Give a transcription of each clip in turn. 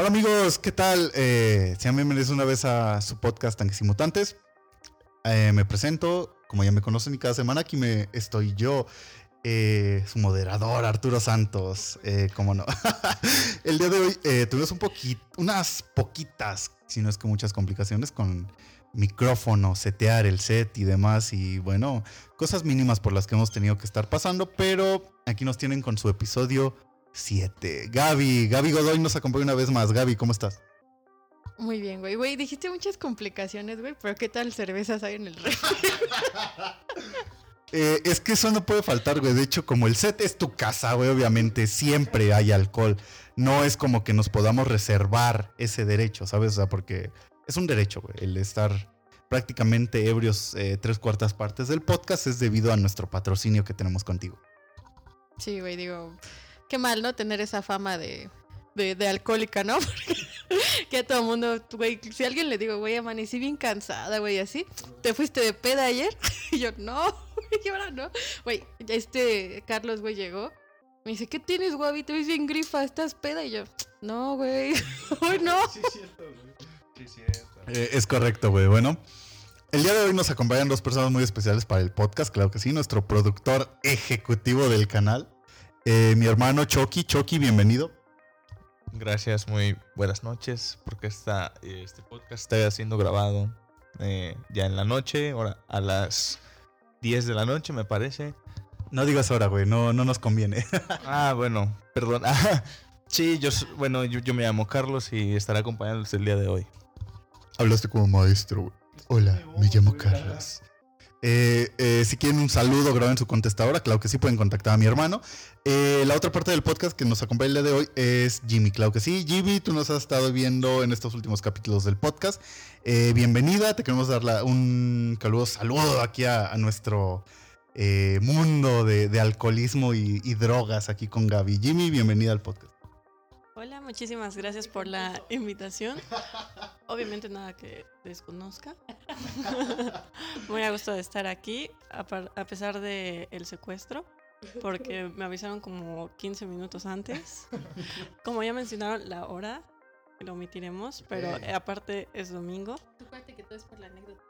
Hola amigos, ¿qué tal? Eh, sean bienvenidos una vez a su podcast Tanques y Mutantes. Eh, me presento, como ya me conocen y cada semana aquí me estoy yo, eh, su moderador Arturo Santos, eh, cómo no. El día de hoy tuvimos un poquito, unas poquitas, si no es que muchas complicaciones con micrófono, setear el set y demás y bueno, cosas mínimas por las que hemos tenido que estar pasando, pero aquí nos tienen con su episodio 7. Gaby, Gaby Godoy nos acompaña una vez más. Gaby, ¿cómo estás? Muy bien, güey. Güey, dijiste muchas complicaciones, güey, pero ¿qué tal cervezas hay en el refri? Eh, es que eso no puede faltar, güey. De hecho, como el set es tu casa, güey, obviamente siempre hay alcohol. No es como que nos podamos reservar ese derecho, ¿sabes? O sea, porque es un derecho, güey. El estar prácticamente ebrios eh, tres cuartas partes del podcast es debido a nuestro patrocinio que tenemos contigo. Sí, güey, digo, qué mal, ¿no? Tener esa fama de, de, de alcohólica, ¿no? Porque que a todo mundo, güey, si a alguien le digo, güey, amanecí bien cansada, güey, así, ¿te fuiste de peda ayer? Y yo, no, güey, ahora no. Güey, ya este Carlos, güey, llegó. Me dice, ¿qué tienes, güey? Te ves bien grifa, ¿estás peda? Y yo, no, güey, hoy no. Sí, es cierto, güey. Sí, es cierto. Eh, es correcto, güey. Bueno, el día de hoy nos acompañan dos personas muy especiales para el podcast, claro que sí. Nuestro productor ejecutivo del canal, eh, mi hermano Chucky. Chucky, bienvenido. Gracias, muy buenas noches, porque esta, este podcast está siendo grabado eh, ya en la noche, ahora a las 10 de la noche, me parece. No digas ahora, güey, no, no nos conviene. Ah, bueno, perdón. Ah, sí, yo, bueno, yo, yo me llamo Carlos y estaré acompañándoles el día de hoy. Hablaste como maestro, güey. Hola, me llamo Carlos. Eh, eh, si quieren un saludo, graben su contestadora. Claro que sí, pueden contactar a mi hermano. Eh, la otra parte del podcast que nos acompaña el día de hoy es Jimmy. Claro que sí. Jimmy, tú nos has estado viendo en estos últimos capítulos del podcast. Bienvenida. Te queremos dar un caluroso saludo aquí a, a nuestro mundo de, de alcoholismo y, y drogas aquí con Gaby. Jimmy, bienvenida al podcast. Hola, muchísimas gracias por la invitación. Obviamente nada que desconozca. Muy a gusto de estar aquí, a, pesar del el secuestro, porque me avisaron como 15 minutos antes. Como ya mencionaron la hora, lo omitiremos, pero aparte es domingo. Acuérdate que todo es por la anécdota.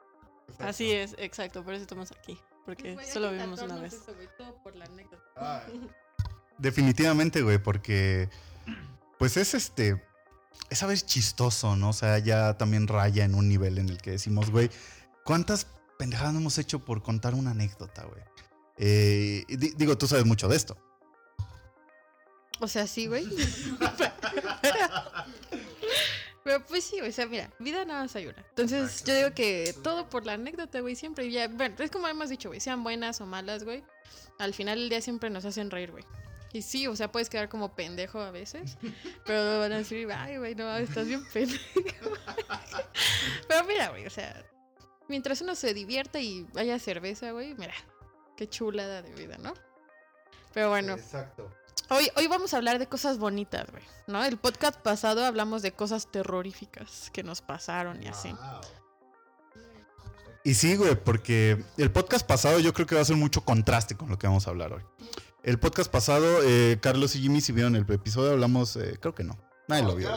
Así es, exacto, por eso estamos aquí, porque solo vivimos una vez. todo por la anécdota. Definitivamente, güey, porque pues es este, es a ver chistoso, ¿no? O sea, ya también raya en un nivel en el que decimos, güey, ¿cuántas pendejadas no hemos hecho por contar una anécdota, güey? Eh, di- digo, tú sabes mucho de esto. O sea, sí, güey. Pero pues sí, o sea, mira, vida nada más hay una. Entonces, yo digo que todo por la anécdota, güey, siempre. Ya, bueno, es como hemos dicho, güey, sean buenas o malas, güey. Al final del día siempre nos hacen reír, güey. Y sí, o sea, puedes quedar como pendejo a veces. Pero van a decir, ay, güey, no, estás bien pendejo. pero mira, güey, o sea, mientras uno se divierta y haya cerveza, güey, mira, qué chulada de vida, ¿no? Pero bueno. Exacto. Hoy, hoy vamos a hablar de cosas bonitas, güey, ¿no? El podcast pasado hablamos de cosas terroríficas que nos pasaron y así. Y sí, güey, porque el podcast pasado yo creo que va a ser mucho contraste con lo que vamos a hablar hoy. El podcast pasado, eh, Carlos y Jimmy, si vieron el episodio, hablamos, eh, creo que no. Nadie lo vio.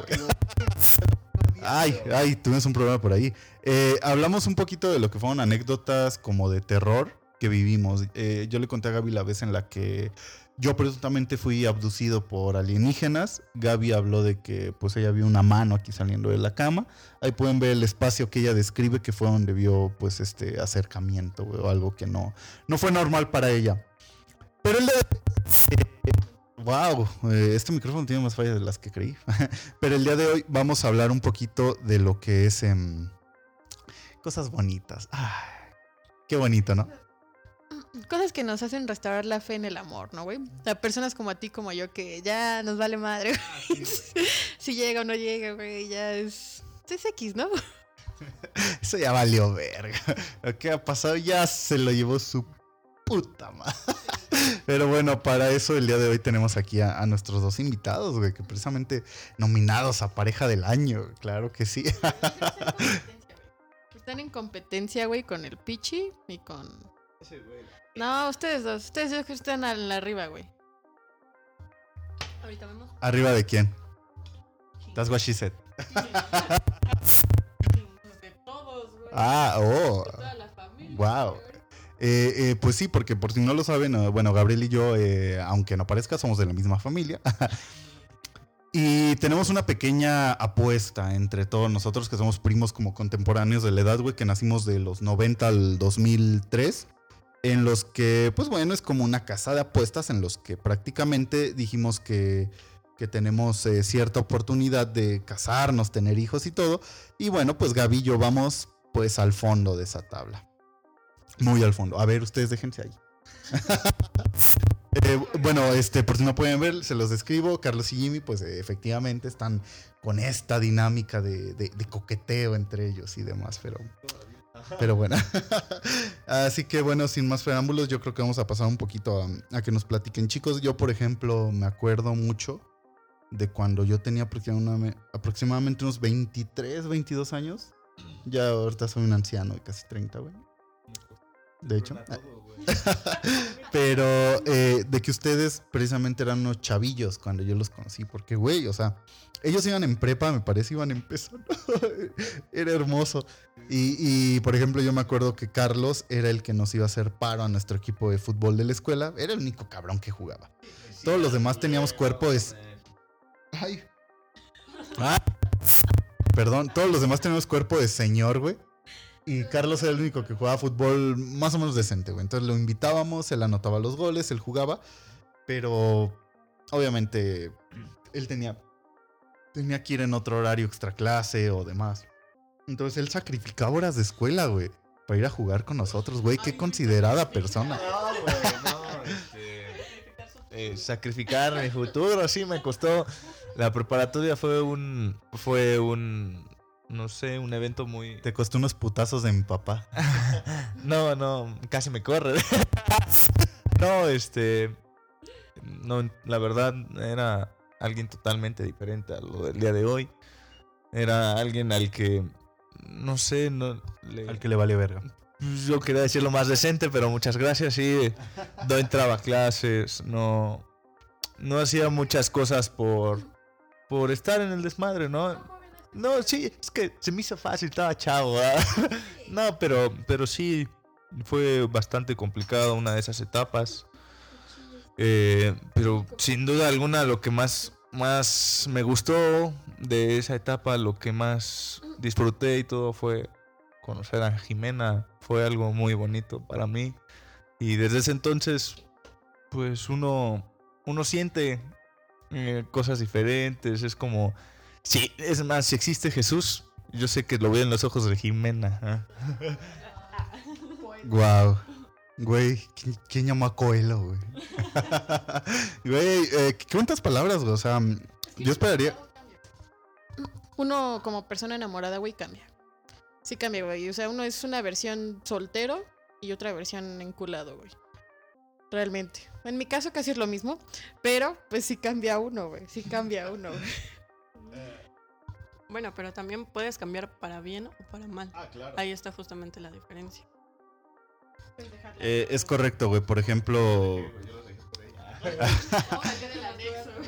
Ay, ay, tuvimos un problema por ahí. Eh, hablamos un poquito de lo que fueron anécdotas como de terror que vivimos. Eh, yo le conté a Gaby la vez en la que yo presuntamente fui abducido por alienígenas. Gaby habló de que pues ella vio una mano aquí saliendo de la cama. Ahí pueden ver el espacio que ella describe que fue donde vio pues este acercamiento o algo que no, no fue normal para ella. Pero el de... Wow, este micrófono tiene más fallas de las que creí. Pero el día de hoy vamos a hablar un poquito de lo que es em, cosas bonitas. Ay, qué bonito, ¿no? Cosas que nos hacen restaurar la fe en el amor, ¿no, güey? O sea, personas como a ti, como yo, que ya nos vale madre, güey. si llega o no llega, güey, ya es... Es X, ¿no? Eso ya valió verga. Lo que ha pasado ya se lo llevó su puta madre. Pero bueno, para eso el día de hoy tenemos aquí a, a nuestros dos invitados, güey, que precisamente nominados a pareja del año. Claro que sí. Están en competencia, güey, con el Pichi y con... Ese güey. No, ustedes dos. Ustedes dos que están al arriba, güey. Ahorita vemos. ¿Arriba de quién? That's what she said. De todos, güey. Ah, oh. De toda la familia. Wow. Eh, eh, pues sí, porque por si no lo saben, eh, bueno, Gabriel y yo, aunque no parezca, somos de la misma familia. y tenemos una pequeña apuesta entre todos nosotros, que somos primos como contemporáneos de la edad, güey, que nacimos de los 90 al 2003. En los que, pues bueno, es como una casa de apuestas en los que prácticamente dijimos que, que tenemos cierta oportunidad de casarnos, tener hijos y todo. Y bueno, pues Gaby y yo vamos pues al fondo de esa tabla. Muy al fondo. A ver, ustedes déjense ahí. Eh, bueno, este, por si no pueden ver, se los describo. Carlos y Jimmy, pues efectivamente están con esta dinámica de, coqueteo entre ellos y demás, pero, pero bueno. Así que bueno, sin más preámbulos, yo creo que vamos a pasar un poquito a, a que nos platiquen. Chicos, yo por ejemplo me acuerdo mucho de cuando yo tenía aproximadamente, aproximadamente unos 23, 22 años. Ya ahorita soy un anciano de casi 30, güey. De hecho. Pero eh, de que ustedes precisamente eran unos chavillos cuando yo los conocí. Porque, güey, o sea, ellos iban en prepa, me parece, iban empezando. era hermoso. Y, y, por ejemplo, yo me acuerdo que Carlos era el que nos iba a hacer paro a nuestro equipo de fútbol de la escuela. Era el único cabrón que jugaba. Todos los demás teníamos cuerpo de... Ay. Ah. Perdón, todos los demás teníamos cuerpo de señor, güey. Y Carlos era el único que jugaba fútbol más o menos decente, güey. Entonces lo invitábamos, él anotaba los goles, él jugaba. Pero obviamente él tenía, tenía que ir en otro horario extra clase o demás. Entonces él sacrificaba horas de escuela, güey. Para ir a jugar con nosotros, güey. Qué considerada persona. No, güey, no, este, eh, sacrificar mi futuro, sí, me costó. La preparatoria fue un, fue un, no sé, un evento muy... Te costó unos putazos de mi papá. No, no, casi me corre. No, este, no, la verdad era alguien totalmente diferente a lo del día de hoy. Era alguien al que, no sé, no le- Al que le vale verga. Yo quería decirlo más decente, pero muchas gracias. Sí, no entraba a clases, no, no hacía muchas cosas por, por estar en el desmadre, ¿no? No, sí, es que se me hizo fácil, estaba chavo. No, pero, pero sí, fue bastante complicado una de esas etapas. Eh, pero sin duda alguna lo que más, más me gustó de esa etapa, lo que más disfruté y todo fue conocer a Jimena. Fue algo muy bonito para mí. Y desde ese entonces, pues uno, uno siente eh, cosas diferentes. Es como, sí, es más, si existe Jesús, yo sé que lo veo en los ojos de Jimena. ¿ah? Wow. Güey, ¿quién, quién llamó a Coelho, güey? güey, eh, ¿qué cuántas palabras, güey? O sea, mm, yo esperaría. Uno como persona enamorada, güey, cambia. Sí cambia, güey. O sea, uno es una versión soltero y otra versión enculado, güey. Realmente. En mi caso casi es lo mismo, pero pues sí cambia uno, güey. Sí cambia uno, güey. Bueno, pero también puedes cambiar para bien o para mal. Ah, claro. Ahí está justamente la diferencia. Eh, es correcto, güey. Por ejemplo.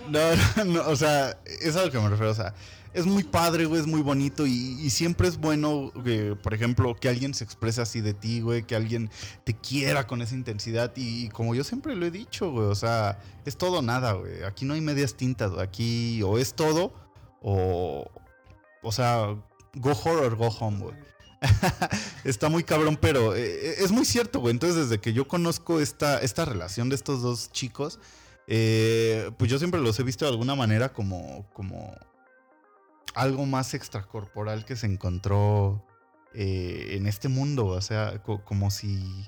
No, no, no, o sea, es a lo que me refiero. O sea, es muy padre, güey, es muy bonito y, y siempre es bueno, que, por ejemplo, que alguien se exprese así de ti, güey, que alguien te quiera con esa intensidad. Y, como yo siempre lo he dicho, güey, o sea, es todo o nada, güey. Aquí no hay medias tintas, güey. Aquí o es todo o. O sea, go horror, go home, güey. Está muy cabrón, pero eh, es muy cierto, güey. Entonces, desde que yo conozco esta, esta relación de estos dos chicos, eh, pues yo siempre los he visto de alguna manera como, como algo más extracorporal que se encontró eh, en este mundo. O sea, co- como si.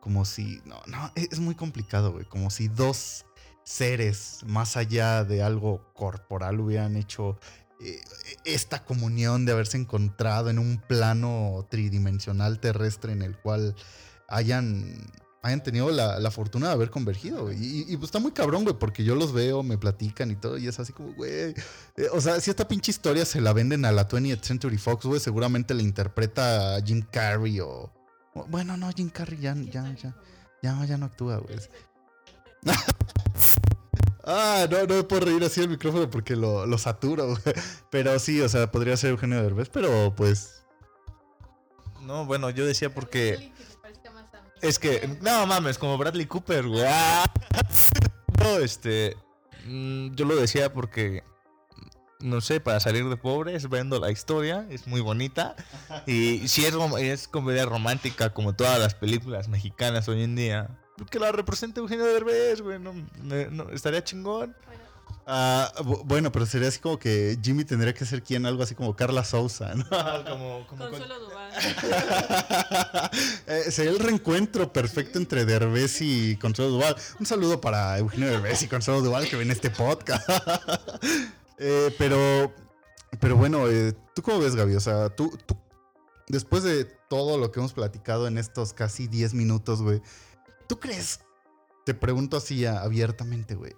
Como si. No, no, es, muy complicado, güey. Como si dos seres más allá de algo corporal hubieran hecho eh, esta comunión de haberse encontrado en un plano tridimensional terrestre en el cual hayan, hayan tenido la, la fortuna de haber convergido. Y, y, pues está muy cabrón, güey, porque yo los veo, me platican y todo, y es así como, güey. eh, o sea, si esta pinche historia se la venden a la 20th Century Fox, güey, seguramente la interpreta Jim Carrey o. o- Bueno, no, Jim Carrey ya, ya, ya, ya, ya no actúa, güey. Ah, no, no me puedo reír así el micrófono porque lo, lo saturo. Pero sí, o sea, podría ser Eugenio Derbez, pero pues. No, bueno, yo decía porque. Es que, no mames, como Bradley Cooper, güey. No, este. mm, Yo lo decía porque. No sé, para salir de pobres, vendo la historia, es muy bonita. Y si es, es comedia romántica, como todas las películas mexicanas hoy en día, que la represente Eugenio Derbez, güey. No, me- no, estaría chingón. Ah, bu- bueno, pero sería así como que Jimmy tendría que ser quien, algo así como Carla Sousa, ¿no? como, como con- Consuelo Duval. Eh, sería el reencuentro perfecto entre Derbez y Consuelo Duval. Un saludo para Eugenio Derbez y Consuelo Duval que ven este podcast. Eh, pero, pero bueno, eh, ¿tú cómo ves, Gaby? O sea, tú, tú, después de todo lo que hemos platicado en estos casi 10 minutos, güey, ¿tú crees? Te pregunto así abiertamente, güey.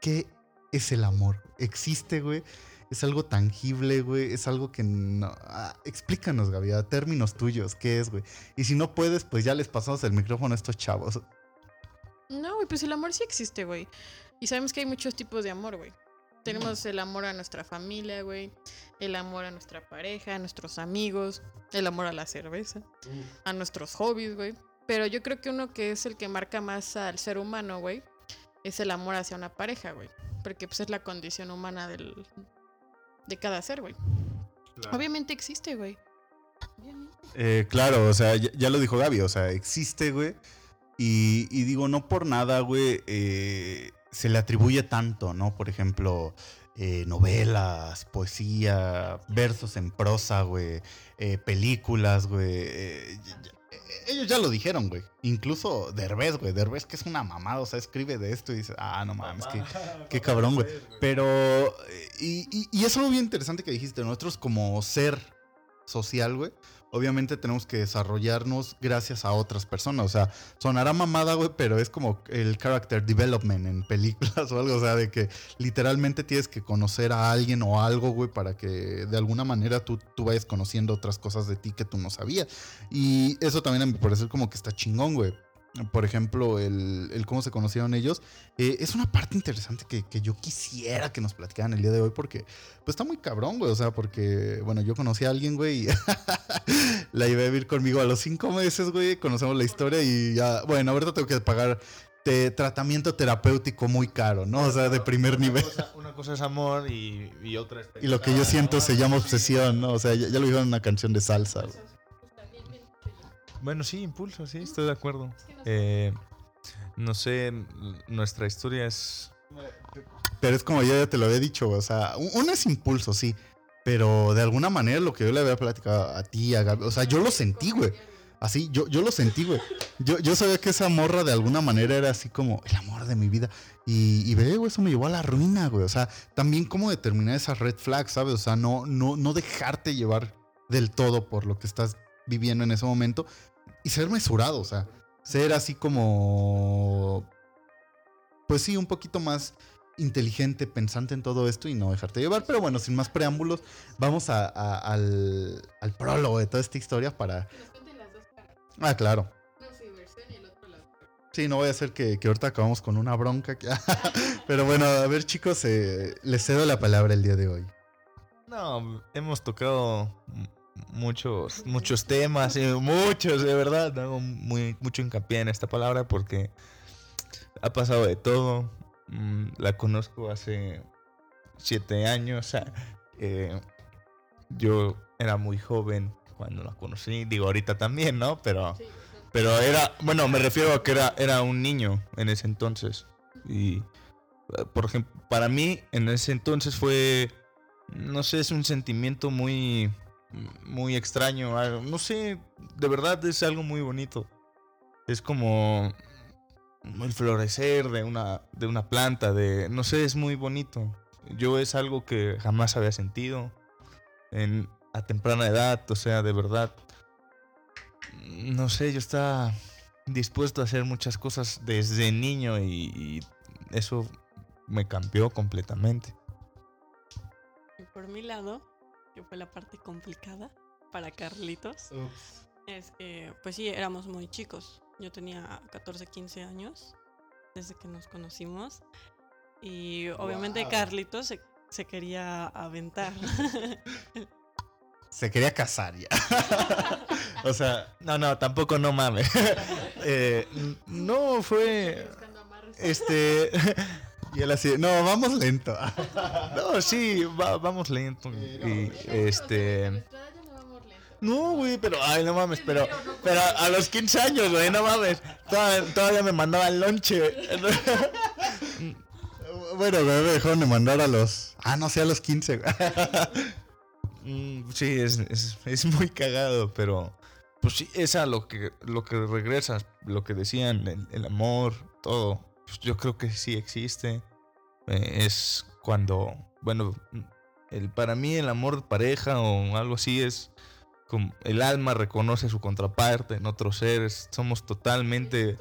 ¿Qué es el amor? ¿Existe, güey? ¿Es algo tangible, güey? ¿Es algo que no... ah, explícanos, Gaby, a términos tuyos, ¿qué es, güey? Y si no puedes, pues ya les pasamos el micrófono a estos chavos. No, güey, pues el amor sí existe, güey. Y sabemos que hay muchos tipos de amor, güey. Tenemos el amor a nuestra familia, güey. El amor a nuestra pareja, a nuestros amigos. El amor a la cerveza. A nuestros hobbies, güey. Pero yo creo que uno que es el que marca más al ser humano, güey. Es el amor hacia una pareja, güey. Porque pues es la condición humana del, de cada ser, güey. Obviamente existe, güey. Eh, claro, o sea, ya, ya lo dijo Gaby, o sea, existe, güey. Y, y digo, no por nada, güey, eh, se le atribuye tanto, ¿no? Por ejemplo, eh, novelas, poesía, versos en prosa, güey, eh, películas, güey. Ellos ya lo dijeron, güey. Incluso Derbez, güey. Derbez que es una mamada, o sea, escribe de esto y dice, ah, no mames, que Qué cabrón, güey. Pero, eh, y, y- y es algo bien interesante que dijiste, nosotros como ser social, güey, obviamente tenemos que desarrollarnos gracias a otras personas. O sea, sonará mamada, güey, pero es como el character development en películas o algo. O sea, de que literalmente tienes que conocer a alguien o algo, güey, para que de alguna manera tú, tú vayas conociendo otras cosas de ti que tú no sabías. Y eso también a mi parecer como que está chingón, güey. Por ejemplo, el, el cómo se conocieron ellos. eh, es una parte interesante que, que yo quisiera que nos platicaran el día de hoy porque pues está muy cabrón, güey. O sea, porque, bueno, yo conocí a alguien, güey, y la iba a vivir conmigo a los cinco meses, güey. Conocemos la historia y ya, bueno, ahorita tengo que pagar te- tratamiento terapéutico muy caro, ¿no? O sea, de primer Una nivel. cosa- una cosa es amor y, y otra es... Y lo que yo siento se llama obsesión, ¿no? O sea, ya, ya lo dijeron en una canción de salsa, güey. Bueno, sí, impulso, sí, estoy de acuerdo. Eh, no sé, nuestra historia es... Pero es como yo ya te lo había dicho, o sea, un- uno es impulso, sí. Pero de alguna manera lo que yo le había platicado a ti, a Gaby, o sea, yo lo sentí, güey. Así, yo, yo lo sentí, güey. Yo, yo sabía que esa morra de alguna manera era así como el amor de mi vida. Y, y ve, güey, eso me llevó a la ruina, güey. O sea, también cómo determinar esas red flags, ¿sabes? O sea, no, no, no dejarte llevar del todo por lo que estás viviendo en ese momento. Y ser mesurado, o sea, ser así como... Pues sí, un poquito más inteligente, pensante en todo esto y no dejarte llevar. Pero bueno, sin más preámbulos, vamos a- a- al, al prólogo de toda esta historia para... Ah, claro. Sí, no voy a hacer que, que ahorita acabamos con una bronca. que- Pero bueno, a ver chicos, eh, les cedo la palabra el día de hoy. No, hemos tocado muchos, muchos temas, y muchos, de verdad. Hago muy, mucho hincapié en esta palabra porque ha pasado de todo. Mm, La conozco hace siete años. eh, yo era muy joven cuando la conocí. Digo, ahorita también, ¿no? Pero, pero era, bueno, me refiero a que era, era un niño en ese entonces. Y, por ejemplo, para mí en ese entonces fue no sé, es un sentimiento muy, muy extraño. No sé, de verdad es algo muy bonito. Es como el florecer de una, de una planta, de, no sé, es muy bonito. Yo es algo que jamás había sentido en, a temprana edad, o sea, de verdad. No sé, yo estaba dispuesto a hacer muchas cosas desde niño y, y eso me cambió completamente. Y por mi lado, que fue la parte complicada para Carlitos, es que, pues sí, éramos muy chicos. Yo tenía 14, 15 años desde que nos conocimos. Y obviamente Wow. Carlitos se, se quería aventar. Se quería casar ya. o sea, No, no, tampoco no mames. Eh, no, fue. Este. Y él así, no, vamos lento. No, sí, va- vamos lento. Y este. Nuestra edad ya no vamos lento. No, güey, pero, ay, no mames, pero, pero a los 15 años, güey, no mames. Todavía, todavía me mandaban lonche. bueno, me dejaron de mandar a los... Ah, no sé, a los 15. güey. Mm, Sí, es, es, es muy cagado, pero pues sí, es a lo que, lo que regresas, lo que decían, el, el amor, todo. Pues yo creo que sí existe. Eh, es cuando, bueno, el, para mí el amor de pareja o algo así es como el alma reconoce su contraparte en otros seres. Somos totalmente,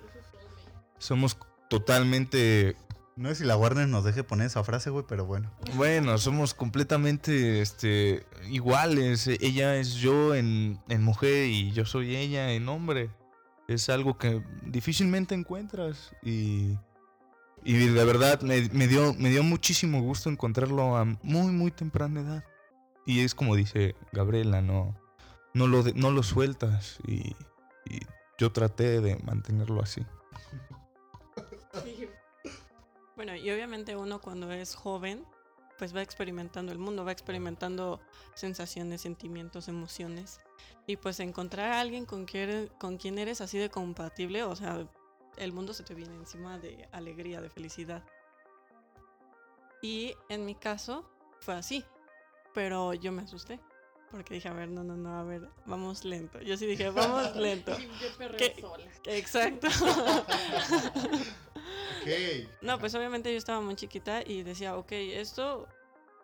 somos totalmente No sé si la Warner nos deje poner esa frase, güey, pero bueno. Bueno, somos completamente este, iguales. Ella es yo en, en mujer y yo soy ella en hombre. Es algo que difícilmente encuentras y, y de verdad me, dio, me dio muchísimo gusto encontrarlo a muy, muy temprana edad. Y es como dice Gabriela, no, no, lo, de- no lo sueltas y, y yo traté de mantenerlo así. Bueno, y obviamente uno cuando es joven, pues va experimentando el mundo, va experimentando sensaciones, sentimientos, emociones. Y pues encontrar a alguien con quien, eres- con quien eres así de compatible, o sea, el mundo se te viene encima de alegría, de felicidad. Y en mi caso fue así, pero yo me asusté. Porque dije, a ver, no, no, no, a ver, vamos lento. Yo sí dije, vamos lento. Yo ¿Qué? sola. Exacto. Ok. No, pues obviamente yo estaba muy chiquita y decía, ok, esto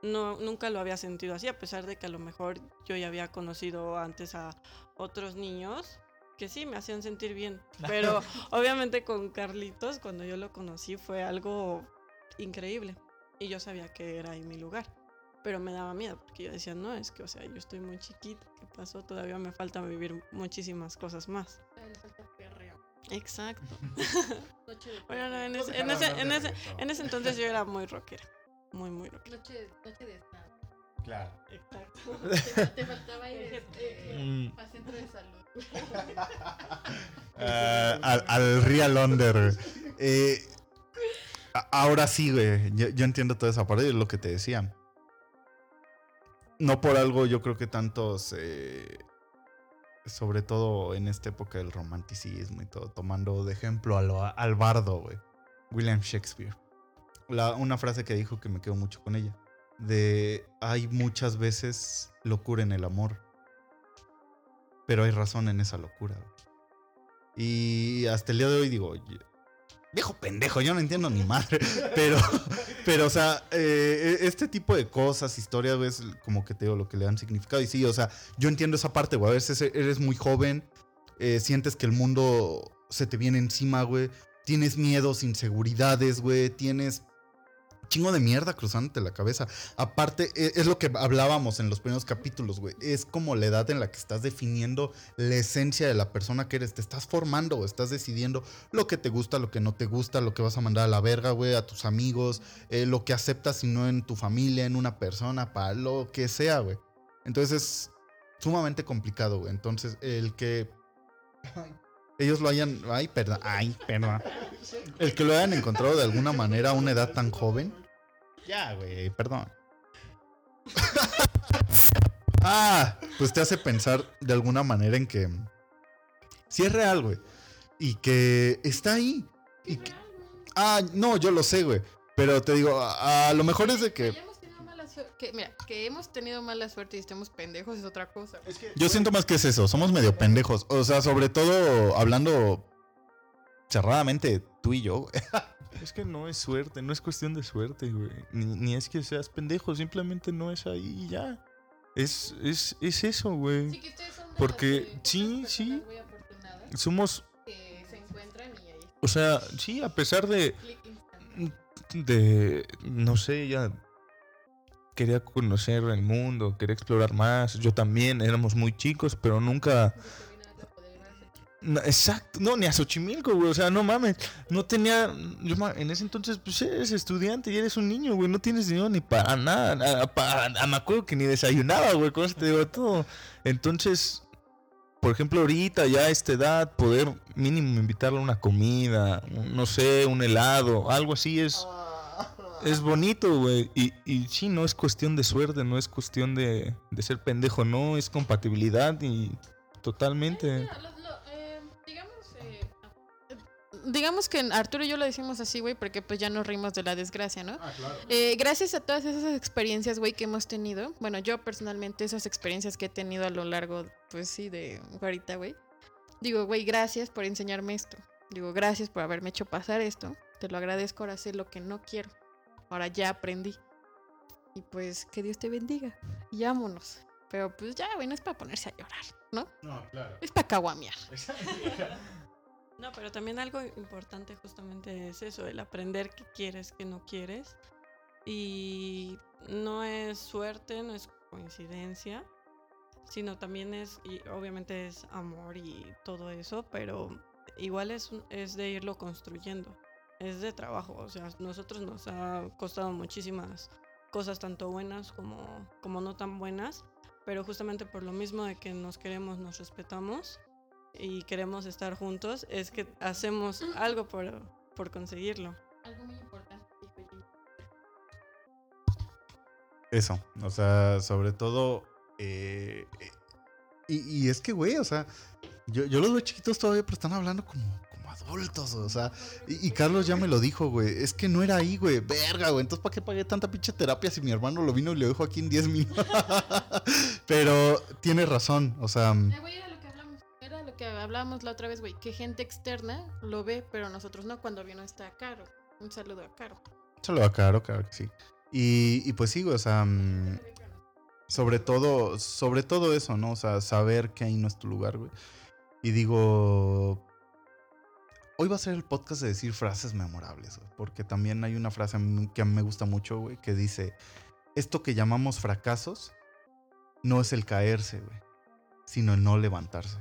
no, nunca lo había sentido así, a pesar de que a lo mejor yo ya había conocido antes a otros niños que sí me hacían sentir bien. Pero obviamente con Carlitos, cuando yo lo conocí, fue algo increíble. Y yo sabía que era ahí mi lugar. Pero me daba miedo, porque yo decía, no, es que, o sea, yo estoy muy chiquita, ¿qué pasó? Todavía me falta vivir muchísimas cosas más. Exacto. Noche de Bueno, no, en ese, en ese, en ese, en ese entonces yo era muy rockera. Muy, muy rockera. Noche, noche de. Claro. Exacto. Te, te faltaba ir este, Mm. a centro de salud. Ah, al, al Real Under. güey. Eh, ahora sí, güey. Yo, yo entiendo toda esa parte es lo que te decía. No por algo, yo creo que tantos. eh, sobre todo en esta época del romanticismo y todo, tomando de ejemplo a lo- al bardo, güey. William Shakespeare. La- una frase que dijo que me quedo mucho con ella. De hay muchas veces locura en el amor. Pero hay razón en esa locura. Y hasta el día de hoy digo, "Oye, viejo pendejo, yo no entiendo ni madre. Pero, pero o sea, eh, este tipo de cosas, historias, es como que te digo lo que le dan significado. Y sí, o sea, yo entiendo esa parte, güey. A veces eres muy joven, eh, sientes que el mundo se te viene encima, güey. Tienes miedos, inseguridades, güey. Tienes chingo de mierda cruzándote la cabeza. Aparte, e- es lo que hablábamos en los primeros capítulos, güey. Es como la edad en la que estás definiendo la esencia de la persona que eres. Te estás formando, estás decidiendo lo que te gusta, lo que no te gusta, lo que vas a mandar a la verga, güey, a tus amigos, eh, lo que aceptas y no en tu familia, en una persona, para lo que sea, güey. Entonces es sumamente complicado, güey. Entonces, el que ellos lo hayan. Ay, perdón. Ay, perdón. El que lo hayan encontrado de alguna manera a una edad tan joven. Ya, güey, perdón. ah, pues te hace pensar de alguna manera en que. Si es real, güey. Y que está ahí. Y que- ah, no, yo lo sé, güey. Pero te digo, a, a lo mejor es de que. Que, mira, que hemos tenido mala suerte y estemos pendejos es otra cosa. Yo siento más que es eso, somos medio pendejos. O sea, sobre todo hablando cerradamente tú y yo, güey. Es que no es suerte, no es cuestión de suerte, güey. Ni, ni es que seas pendejo, simplemente no es ahí y ya. Es, es, es eso, güey. Sí, que ustedes son de Porque, las, sí, sí. Somos, que se encuentran y ahí o sea, sí, a pesar de, de, no sé, ella quería conocer el mundo, quería explorar más. Yo también, éramos muy chicos, pero nunca, exacto, no, ni a Xochimilco, güey. O sea, no mames. No tenía. Yo, en ese entonces, pues eres estudiante y eres un niño, güey. No tienes dinero ni para nada. a- para- me acuerdo que ni desayunaba, güey. Con eso te digo todo. Entonces, por ejemplo, ahorita, ya a esta edad, poder mínimo invitarle a una comida, no sé, un helado, algo así es. Es bonito, güey. Y, y sí, no es cuestión de suerte, no es cuestión de, de ser pendejo, no, es compatibilidad y totalmente. Lo- lo, eh, digamos, eh, digamos que Arturo y yo lo decimos así, güey, porque pues ya nos rimos de la desgracia, ¿no? Eh, gracias a todas esas experiencias, güey, que hemos tenido, bueno, yo personalmente esas experiencias que he tenido a lo largo, pues sí, de ahorita, güey. Digo, güey, gracias por enseñarme esto. Digo, gracias por haberme hecho pasar esto. Te lo agradezco, ahora sé lo que no quiero. Ahora ya aprendí. Y pues que Dios te bendiga. Y vámonos. Pero pues ya, güey, no es para ponerse a llorar, ¿no? No, claro. Es para caguamear. No, pero también algo importante justamente es eso, el aprender qué quieres, qué no quieres. Y no es suerte, no es coincidencia, sino también es, y obviamente es amor y todo eso, pero igual es, un- es de irlo construyendo, es de trabajo, o sea, nosotros nos ha costado muchísimas cosas, tanto buenas como, como no tan buenas, pero justamente por lo mismo de que nos queremos, nos respetamos y queremos estar juntos, es que hacemos algo por, por conseguirlo. Algo muy importante. Eso, o sea, sobre todo. eh, eh, y, y es que, güey, o sea, yo, yo los veo chiquitos todavía, pero están hablando como, o sea. Y, y Carlos ya me lo dijo, güey. Es que no era ahí, güey. Verga, güey. Entonces, ¿para qué pagué tanta pinche terapia si mi hermano lo vino y lo dijo aquí en 10 minutos? pero tiene razón, o sea. Eh, güey, era lo que hablamos. Era lo que hablábamos la otra vez, güey. Que gente externa lo ve, pero nosotros no. Cuando vino está Caro. Un saludo a Caro. Solo a Caro, claro que sí. Y, y pues sí, güey, o sea. mm, sobre todo, sobre todo eso, ¿no? O sea, saber que ahí no es tu lugar, güey. Y digo, hoy va a ser el podcast de decir frases memorables, porque también hay una frase que a mí me gusta mucho, güey, que dice, esto que llamamos fracasos no es el caerse, güey, sino el no levantarse.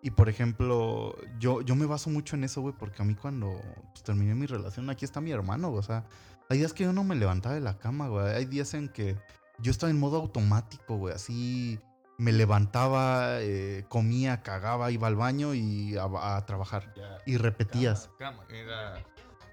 Y por ejemplo, yo, yo me baso mucho en eso, güey, porque a mí cuando pues, terminé mi relación, aquí está mi hermano, güey, o sea, hay días que yo no me levantaba de la cama, güey, hay días en que yo estaba en modo automático, güey. Así me levantaba, eh, comía, cagaba, iba al baño y a, a trabajar. Y repetías. Cama, era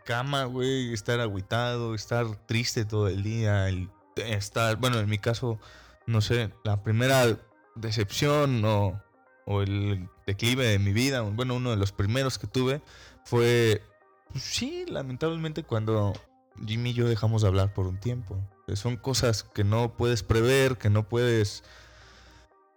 cama, güey, estar agüitado, estar triste todo el día, el- estar, bueno, en mi caso, no sé, la primera decepción o, o el declive de mi vida, bueno, uno de los primeros que tuve fue, pues, sí, lamentablemente cuando Jimmy y yo dejamos de hablar por un tiempo. Son cosas que no puedes prever, que no puedes...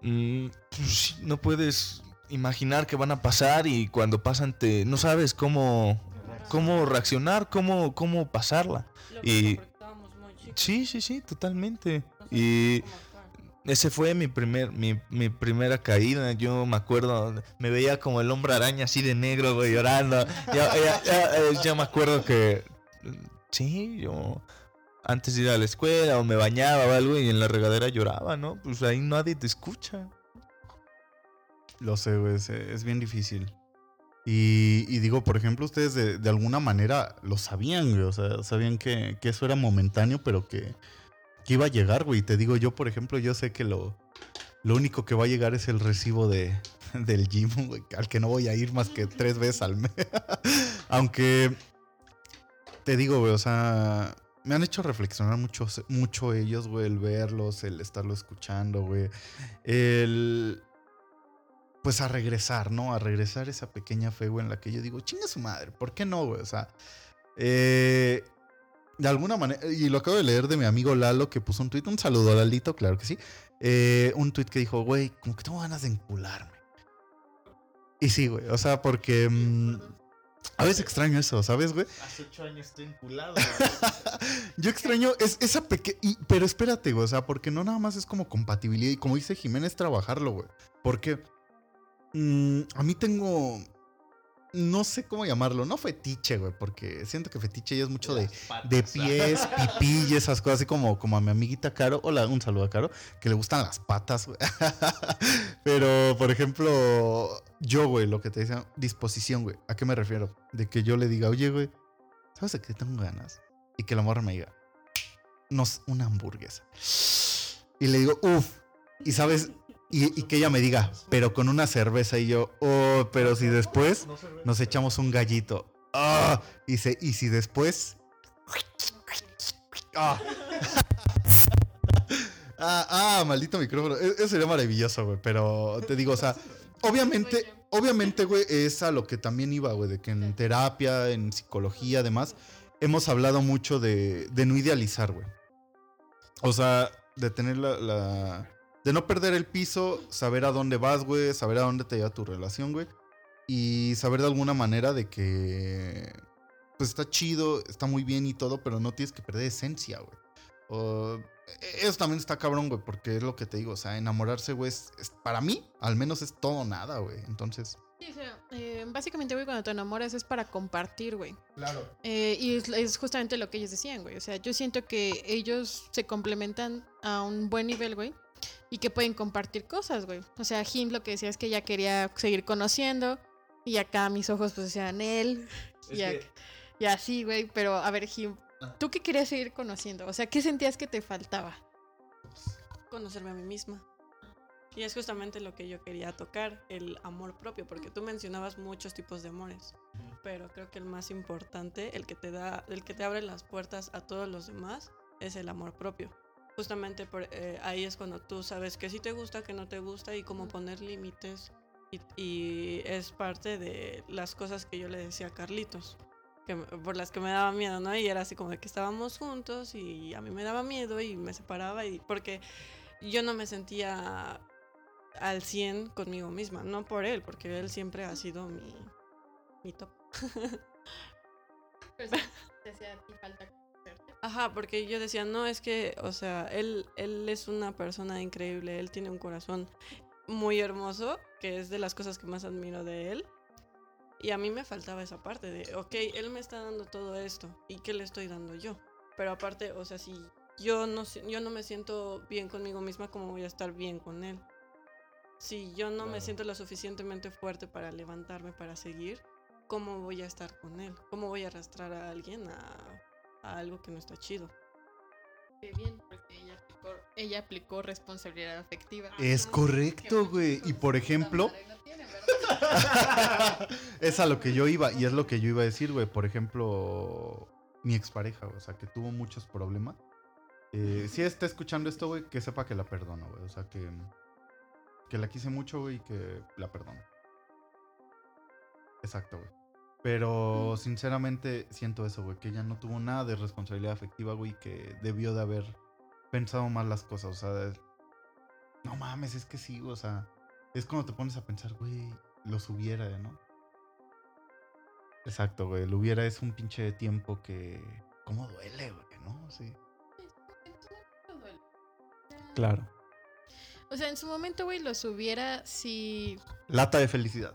mm, pues, no puedes imaginar que van a pasar y cuando pasan te no sabes cómo cómo reaccionar, cómo cómo pasarla. Lo Y- muy Sí, sí, sí, totalmente. no Y ese fue mi primer mi, mi primera caída. Yo me acuerdo, me veía como el hombre araña así de negro, güey, llorando. Ya, ya- ya, eh, ya me acuerdo que sí, yo antes de ir a la escuela o me bañaba o algo y en la regadera lloraba, ¿no? Pues ahí nadie te escucha. Lo sé, güey, es, bien difícil. Y, digo, por ejemplo, ustedes de, alguna manera lo sabían, güey. O sea, sabían que, eso era momentáneo, pero que, iba a llegar, güey. Te digo, yo, por ejemplo, yo sé que lo, lo único que va a llegar es el recibo de, del gym, güey, al que no voy a ir más que tres veces al mes. Aunque, te digo, güey, o sea, me han hecho reflexionar mucho, mucho ellos, güey, el verlos, el estarlo escuchando, güey. El pues a regresar, ¿no? A regresar esa pequeña fe, güey, en la que yo digo, chinga su madre, ¿por qué no, güey? O sea, eh, de alguna manera, y lo acabo de leer de mi amigo Lalo que puso un tweet, un saludo a Lalito, claro que sí, eh, un tweet que dijo, güey, como que tengo ganas de encularme. Y sí, güey, o sea, porque mm, a veces extraño eso, ¿sabes, güey? Hace ocho años estoy enculado. Yo extraño es, esa pequeña. Pero espérate, güey. O sea, porque no nada más es como compatibilidad. Y como dice Jiménez, trabajarlo, güey. Porque mm, a mí tengo. No sé cómo llamarlo. No fetiche, güey. Porque siento que fetiche ya es mucho de, de pies, pipí y esas cosas. Así como, como a mi amiguita Caro. Hola, un saludo a Caro. Que le gustan las patas, güey. Pero, por ejemplo. Yo, güey, lo que te decía, disposición, güey. ¿A qué me refiero? De que yo le diga, oye, güey, ¿sabes de qué tengo ganas? Y que la morra me diga, nos, una hamburguesa. Y le digo, uff. Y sabes, y, que ella me diga, pero con una cerveza. Y yo, oh, pero si después nos echamos un gallito. Ah, y, se, y si después. Ah. ah, ah, maldito micrófono. E- Eso sería maravilloso, güey. Pero te digo, o sea, obviamente, obviamente, güey, es a lo que también iba, güey, de que en terapia, en psicología, además, hemos hablado mucho de, de no idealizar, güey. O sea, de tener la, la- De no perder el piso, saber a dónde vas, güey, saber a dónde te lleva tu relación, güey. Y saber de alguna manera de que... Pues está chido, está muy bien y todo, pero no tienes que perder esencia, güey. O- eso también está cabrón, güey, porque es lo que te digo, o sea, enamorarse, güey, es, es- para mí, al menos es todo o nada, güey. Entonces... Sí, o sea, eh, básicamente, güey, cuando te enamoras es para compartir, güey. Claro. Eh, y es, es justamente lo que ellos decían, güey. O sea, yo siento que ellos se complementan a un buen nivel, güey. Y que pueden compartir cosas, güey. O sea, Jim lo que decía es que ella quería seguir conociendo. Y acá mis ojos pues decían él. Y, y así, güey. Pero a ver, Jim, ¿tú qué querías seguir conociendo? O sea, ¿qué sentías que te faltaba? conocerme a mí misma. Y es justamente lo que yo quería tocar, el amor propio, porque tú mencionabas muchos tipos de amores, pero creo que el más importante, el que te da, el que te abre las puertas a todos los demás, es el amor propio. Justamente por, eh, ahí es cuando tú sabes que sí te gusta, que no te gusta y cómo poner límites. Y, y es parte de las cosas que yo le decía a Carlitos, que, por las que me daba miedo, ¿no? Y era así como de que estábamos juntos y a mí me daba miedo y me separaba y porque yo no me sentía al 100 conmigo misma, no por él, porque él siempre ha sido mi, mi top. te hacía a ti falta conocerte. Ajá, porque yo decía, no, es que, o sea, él, él es una persona increíble, él tiene un corazón muy hermoso, que es de las cosas que más admiro de él. Y a mí me faltaba esa parte de, ok, él me está dando todo esto, ¿y qué le estoy dando yo? Pero aparte, o sea, si yo no, yo no me siento bien conmigo misma, ¿cómo voy a estar bien con él? Si yo no me siento lo suficientemente fuerte para levantarme, para seguir, ¿cómo voy a estar con él? ¿Cómo voy a arrastrar a alguien a, a algo que no está chido? Qué bien, porque ella aplicó, ella aplicó responsabilidad afectiva. Es correcto, güey. Y por ejemplo... es a lo que yo iba, y es lo que yo iba a decir, güey. Por ejemplo, mi expareja, o sea, que tuvo muchos problemas. Eh, si está escuchando esto, güey, que sepa que la perdono, güey. O sea, que, que la quise mucho, güey, y que la perdono. Exacto, güey. Pero sinceramente siento eso, güey, que ella no tuvo nada de responsabilidad afectiva, güey, que debió de haber pensado mal las cosas. O sea, no mames, es que sí, o sea, es cuando te pones a pensar, güey, los hubiera, ¿no? Exacto, güey, el hubiera es un pinche tiempo que... ¿Cómo duele, güey, no? Sí. Claro. O sea, en su momento, güey, los hubiera si... Lata de felicidad.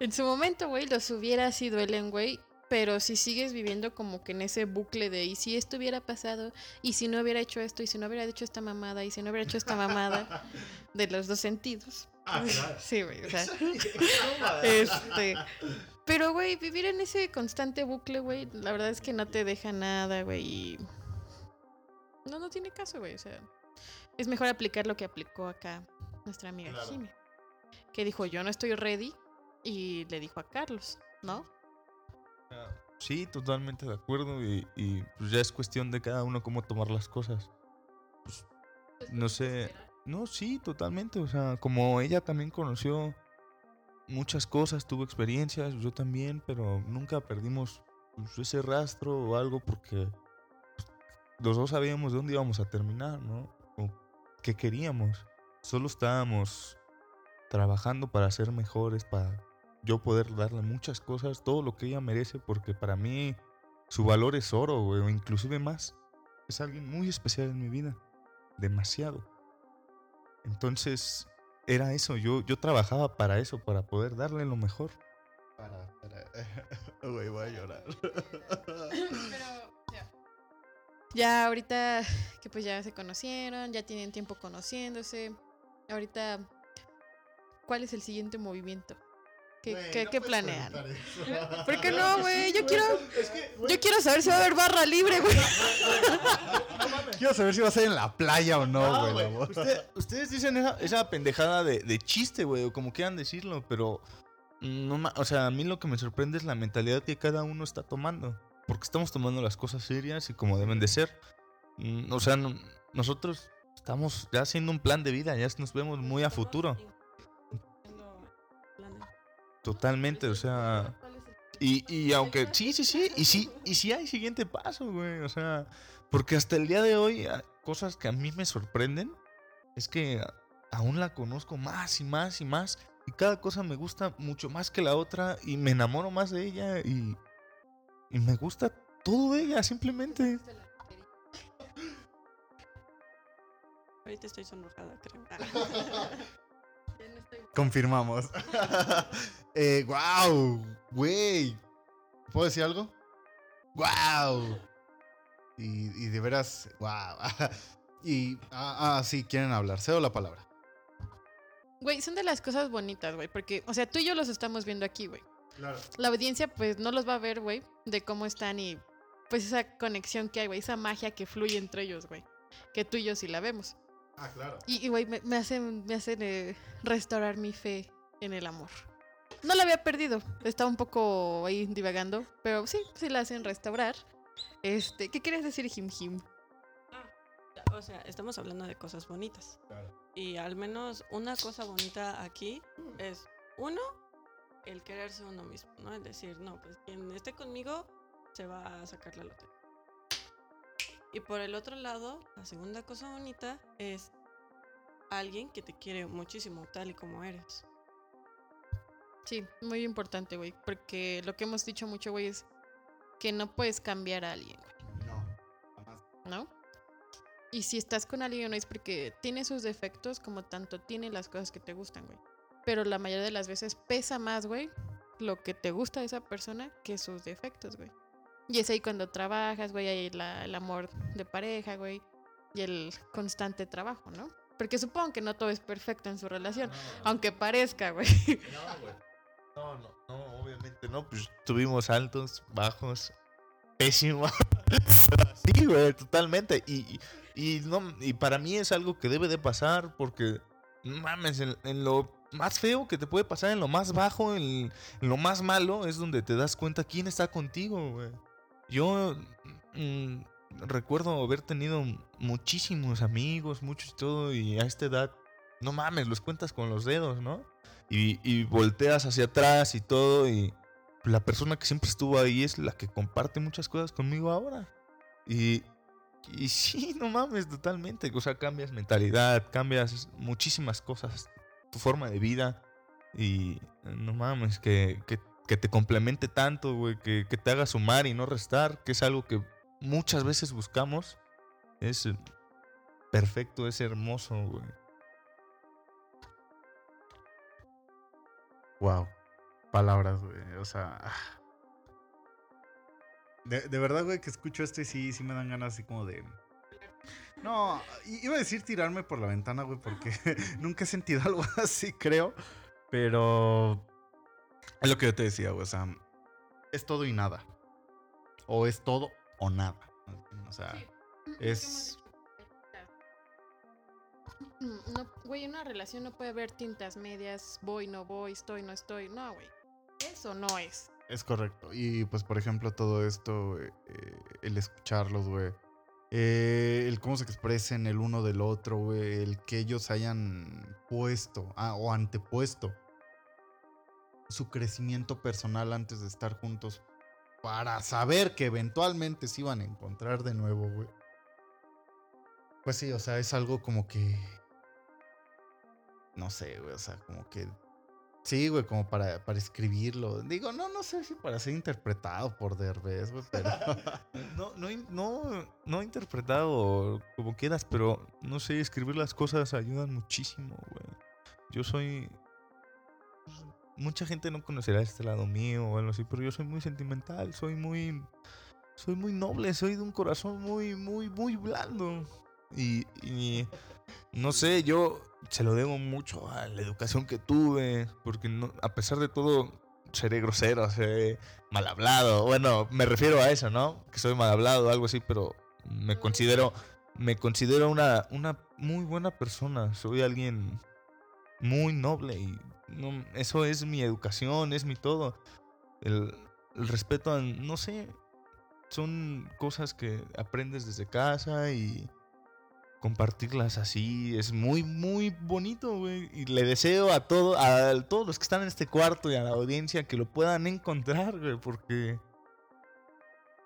En su momento, güey, los hubiera si duelen, güey. Pero si sigues viviendo como que en ese bucle de y si esto hubiera pasado, y si no hubiera hecho esto, y si no hubiera hecho esta mamada, y si no hubiera hecho esta mamada, de los dos sentidos. Sí, güey, o sea. Este. Pero, güey, vivir en ese constante bucle, güey, la verdad es que no te deja nada, güey. y No, no tiene caso, güey. O sea, es mejor aplicar lo que aplicó acá nuestra amiga Claro. Jimmy. Que dijo, yo no estoy ready. Y le dijo a Carlos, ¿no? Sí, totalmente de acuerdo y, y, pues ya es cuestión de cada uno cómo tomar las cosas. Pues, no sé, no, sí, totalmente, o sea, como ella también conoció muchas cosas, tuvo experiencias, yo también, pero nunca perdimos pues, ese rastro o algo porque los dos sabíamos dónde íbamos a terminar, ¿no? O qué queríamos. Solo estábamos trabajando para ser mejores, para yo poder darle muchas cosas, todo lo que ella merece, porque para mí su valor es oro, o inclusive más. Es alguien muy especial en mi vida, demasiado. Entonces, era eso, yo, yo trabajaba para eso, para poder darle lo mejor. Para, para. Güey, voy a llorar. Pero, ya. Ya ahorita que pues ya se conocieron, ya tienen tiempo conociéndose. Ahorita, ¿cuál es el siguiente movimiento? ¿Qué, Güey, qué- no qué puedes planean? ¿Por qué no, güey? Yo quiero, Es que, güey, yo quiero saber si va a haber barra libre, güey. quiero saber si va a ser en la playa o no, güey. Usted- ustedes dicen esa, esa pendejada de, de chiste, güey, o como quieran decirlo, pero. mm, No, o sea, a mí lo que me sorprende es la mentalidad que cada uno está tomando. Porque estamos tomando las cosas serias y como deben de ser. Mm, O sea, no- nosotros estamos ya haciendo un plan de vida, ya nos vemos muy a futuro. Totalmente, o sea. Y, y aunque, sí, sí, sí, y sí, y sí hay siguiente paso, güey, o sea, porque hasta el día de hoy, ah, cosas que a mí me sorprenden, es que aún la conozco más y más y más, y cada cosa me gusta mucho más que la otra, y me enamoro más de ella, y, y me gusta todo de ella, simplemente. Ahorita estoy sonrojada, creo. Confirmamos. eh, wow, güey. ¿Puedo decir algo? Wow. Y, y de veras, wow. y, ah, ah, sí, quieren hablar. Cedo la palabra. Güey, son de las cosas bonitas, güey. Porque, o sea, tú y yo los estamos viendo aquí, güey. Claro. La audiencia, pues, no los va a ver, güey, de cómo están y, pues, esa conexión que hay, güey. Esa magia que fluye entre ellos, güey. Que tú y yo sí la vemos. Ah, claro. Y, güey, me, me hacen, me hacen eh, restaurar mi fe en el amor. No la había perdido. Estaba un poco ahí divagando. Pero sí, sí la hacen restaurar. Este, ¿qué quieres decir, Jim Jim? O sea, estamos hablando de cosas bonitas. Claro. Y al menos una cosa bonita aquí es, uno, el quererse uno mismo, ¿no? El decir, no, pues quien esté conmigo se va a sacar la lotería. Y por el otro lado, la segunda cosa bonita es alguien que te quiere muchísimo tal y como eres. Sí, muy importante, güey. Porque lo que hemos dicho mucho, güey, es que no puedes cambiar a alguien, güey. No, jamás. ¿no? Y si estás con alguien no es porque tiene sus defectos como tanto tiene las cosas que te gustan, güey. Pero la mayoría de las veces pesa más, güey, lo que te gusta de esa persona que sus defectos, güey. Y es ahí cuando trabajas, güey, hay la- el amor de pareja, güey, y el constante trabajo, ¿no? Porque supongo que no todo es perfecto en su relación, aunque parezca, güey. No, güey. No, no, no, obviamente no. Pues tuvimos altos, bajos, pésimo. sí, güey, totalmente. Y, y, y no, y para mí es algo que debe de pasar porque, mames, en, en lo más feo que te puede pasar, en lo más bajo, en, en lo más malo, es donde te das cuenta quién está contigo, güey. Yo mm, recuerdo haber tenido muchísimos amigos, muchos y todo, y a esta edad, no mames, los cuentas con los dedos, ¿no? y, y volteas hacia atrás y todo y la persona que siempre estuvo ahí es la que comparte muchas cosas conmigo ahora. Y, y sí, no mames, totalmente. O sea, cambias mentalidad, cambias muchísimas cosas, tu forma de vida y no mames, que, que, que te complemente tanto, güey, que, que te haga sumar y no restar, que es algo que muchas veces buscamos. Es eh, perfecto, es hermoso, güey. Wow. Palabras, güey. O sea. ah. De, de verdad, güey, que escucho esto y sí, sí me dan ganas así como de. No, iba a decir tirarme por la ventana, güey, porque nunca he sentido algo así, creo. Pero. Es lo que yo te decía, güey. O sea, es todo y nada. O es todo o nada. O sea, es. No, güey, una relación no puede haber tintas medias, voy, no voy, estoy, no estoy. No, güey. Eso no es. Es correcto. Y pues, por ejemplo, todo esto, eh, eh, el escucharlos, güey. eh, el cómo se expresen el uno del otro, güey. El que ellos hayan puesto ah, o antepuesto su crecimiento personal antes de estar juntos para saber que eventualmente se iban a encontrar de nuevo, güey. Pues sí, o sea, es algo como que... No sé, güey, o sea, como que Sí, güey, como para, para escribirlo. Digo, no, no sé si para ser interpretado por Derbez, güey, pero... No, no, no, no interpretado como quieras, pero no sé, escribir las cosas ayudan muchísimo, güey. Yo soy. Mucha gente no conocerá este lado mío o algo así, pero yo soy muy sentimental, soy muy. Soy muy noble, soy de un corazón muy, muy, muy blando. Y, no sé, yo se lo debo mucho a la educación que tuve, porque no, a pesar de todo seré grosero, seré mal hablado. Bueno, me refiero a eso, ¿no? Que soy mal hablado algo así, pero me considero me considero una, una muy buena persona. Soy alguien muy noble y no, eso es mi educación, es mi todo. El, el respeto a, no sé, son cosas que aprendes desde casa y compartirlas así es muy, muy bonito, güey. Y le deseo a, todo, a todos los que están en este cuarto y a la audiencia que lo puedan encontrar, güey, porque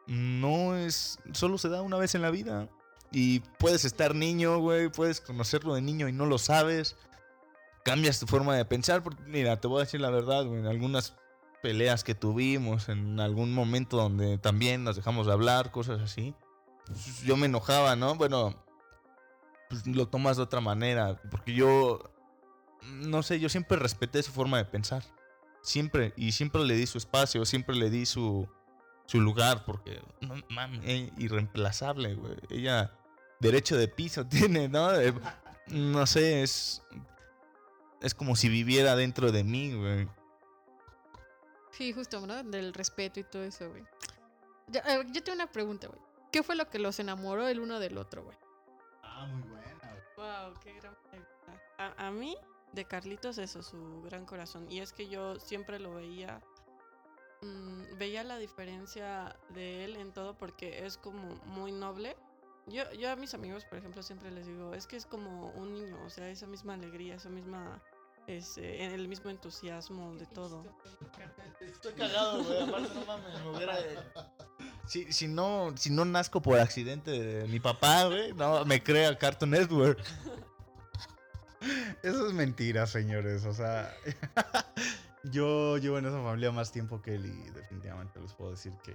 no es, solo se da una vez en la vida. Y puedes estar niño, güey, puedes conocerlo de niño y no lo sabes. Cambias tu forma de pensar, porque mira, te voy a decir la verdad, en algunas peleas que tuvimos, en algún momento donde también nos dejamos de hablar, cosas así. pues, yo me enojaba, ¿no? Bueno, pues lo tomas de otra manera, porque yo, no sé, yo siempre respeté su forma de pensar. Siempre, y siempre le di su espacio, siempre le di su, su lugar, porque, no mames, eh, irreemplazable, güey. Ella, derecho de piso tiene, ¿no? Eh, no sé, es. Es como si viviera dentro de mí, güey. Sí, justo, ¿no? Del respeto y todo eso, güey. Eh, yo tengo una pregunta, güey. ¿Qué fue lo que los enamoró el uno del otro, güey? Ah, muy buena. Wow, qué gran pregunta. A, a mí, de Carlitos, eso, su gran corazón. Y es que yo siempre lo veía. mm, veía la diferencia de él en todo porque es como muy noble. Yo, yo a mis amigos, por ejemplo, siempre les digo, es que es como un niño, o sea, esa misma alegría, esa misma, este, el mismo entusiasmo de todo. Estoy cagado, güey. Aparte, no mames, me hubiera. Si, si, no, si no nazco por accidente de mi papá, güey, no me crea Cartoon Network. Eso es mentira, señores. O sea, yo llevo en esa familia más tiempo que él y definitivamente les puedo decir que